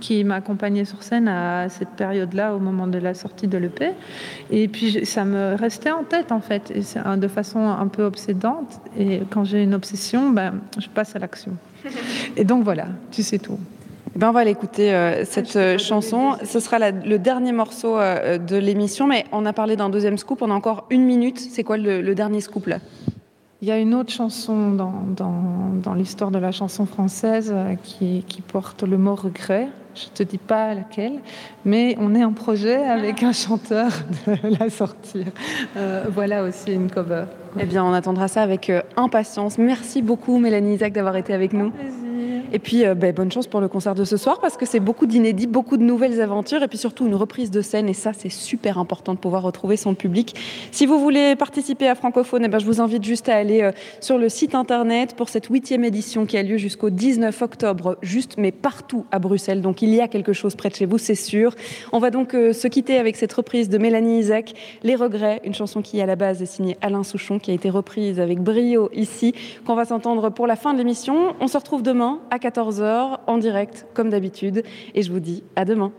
qui m'a accompagné sur scène à cette période-là, au moment de la sortie de l'EP. Et puis ça me restait en tête, en fait, et de façon un peu obsédante. Et quand j'ai une obsession, ben, je passe à l'action. Et donc voilà, tu sais tout. Eh ben on va l'écouter, euh, cette euh, chanson. Ce sera le dernier morceau euh, de l'émission, mais on a parlé d'un deuxième scoop. On a encore une minute. C'est quoi le, le dernier scoop là? Il y a une autre chanson dans, dans, l'histoire de la chanson française euh, qui, porte le mot regret. Je ne te dis pas laquelle, mais on est en projet avec un chanteur de la sortir. Euh, voilà aussi une cover. Eh bien, on attendra ça avec euh, impatience. Merci beaucoup, Mélanie Isaac, d'avoir été avec nous. Et puis, euh, ben, bonne chance pour le concert de ce soir parce que c'est beaucoup d'inédits, beaucoup de nouvelles aventures et puis surtout une reprise de scène. Et ça, c'est super important de pouvoir retrouver son public. Si vous voulez participer à Francophone, eh ben, je vous invite juste à aller euh, sur le site internet pour cette huitième édition qui a lieu jusqu'au 19 octobre, juste mais partout à Bruxelles. Donc il y a quelque chose près de chez vous, c'est sûr. On va donc euh, se quitter avec cette reprise de Mélanie Isaac, Les Regrets, une chanson qui à la base est signée Alain Souchon, qui a été reprise avec brio ici, qu'on va s'entendre pour la fin de l'émission. On se retrouve demain à 14h en direct, comme d'habitude. Et je vous dis à demain.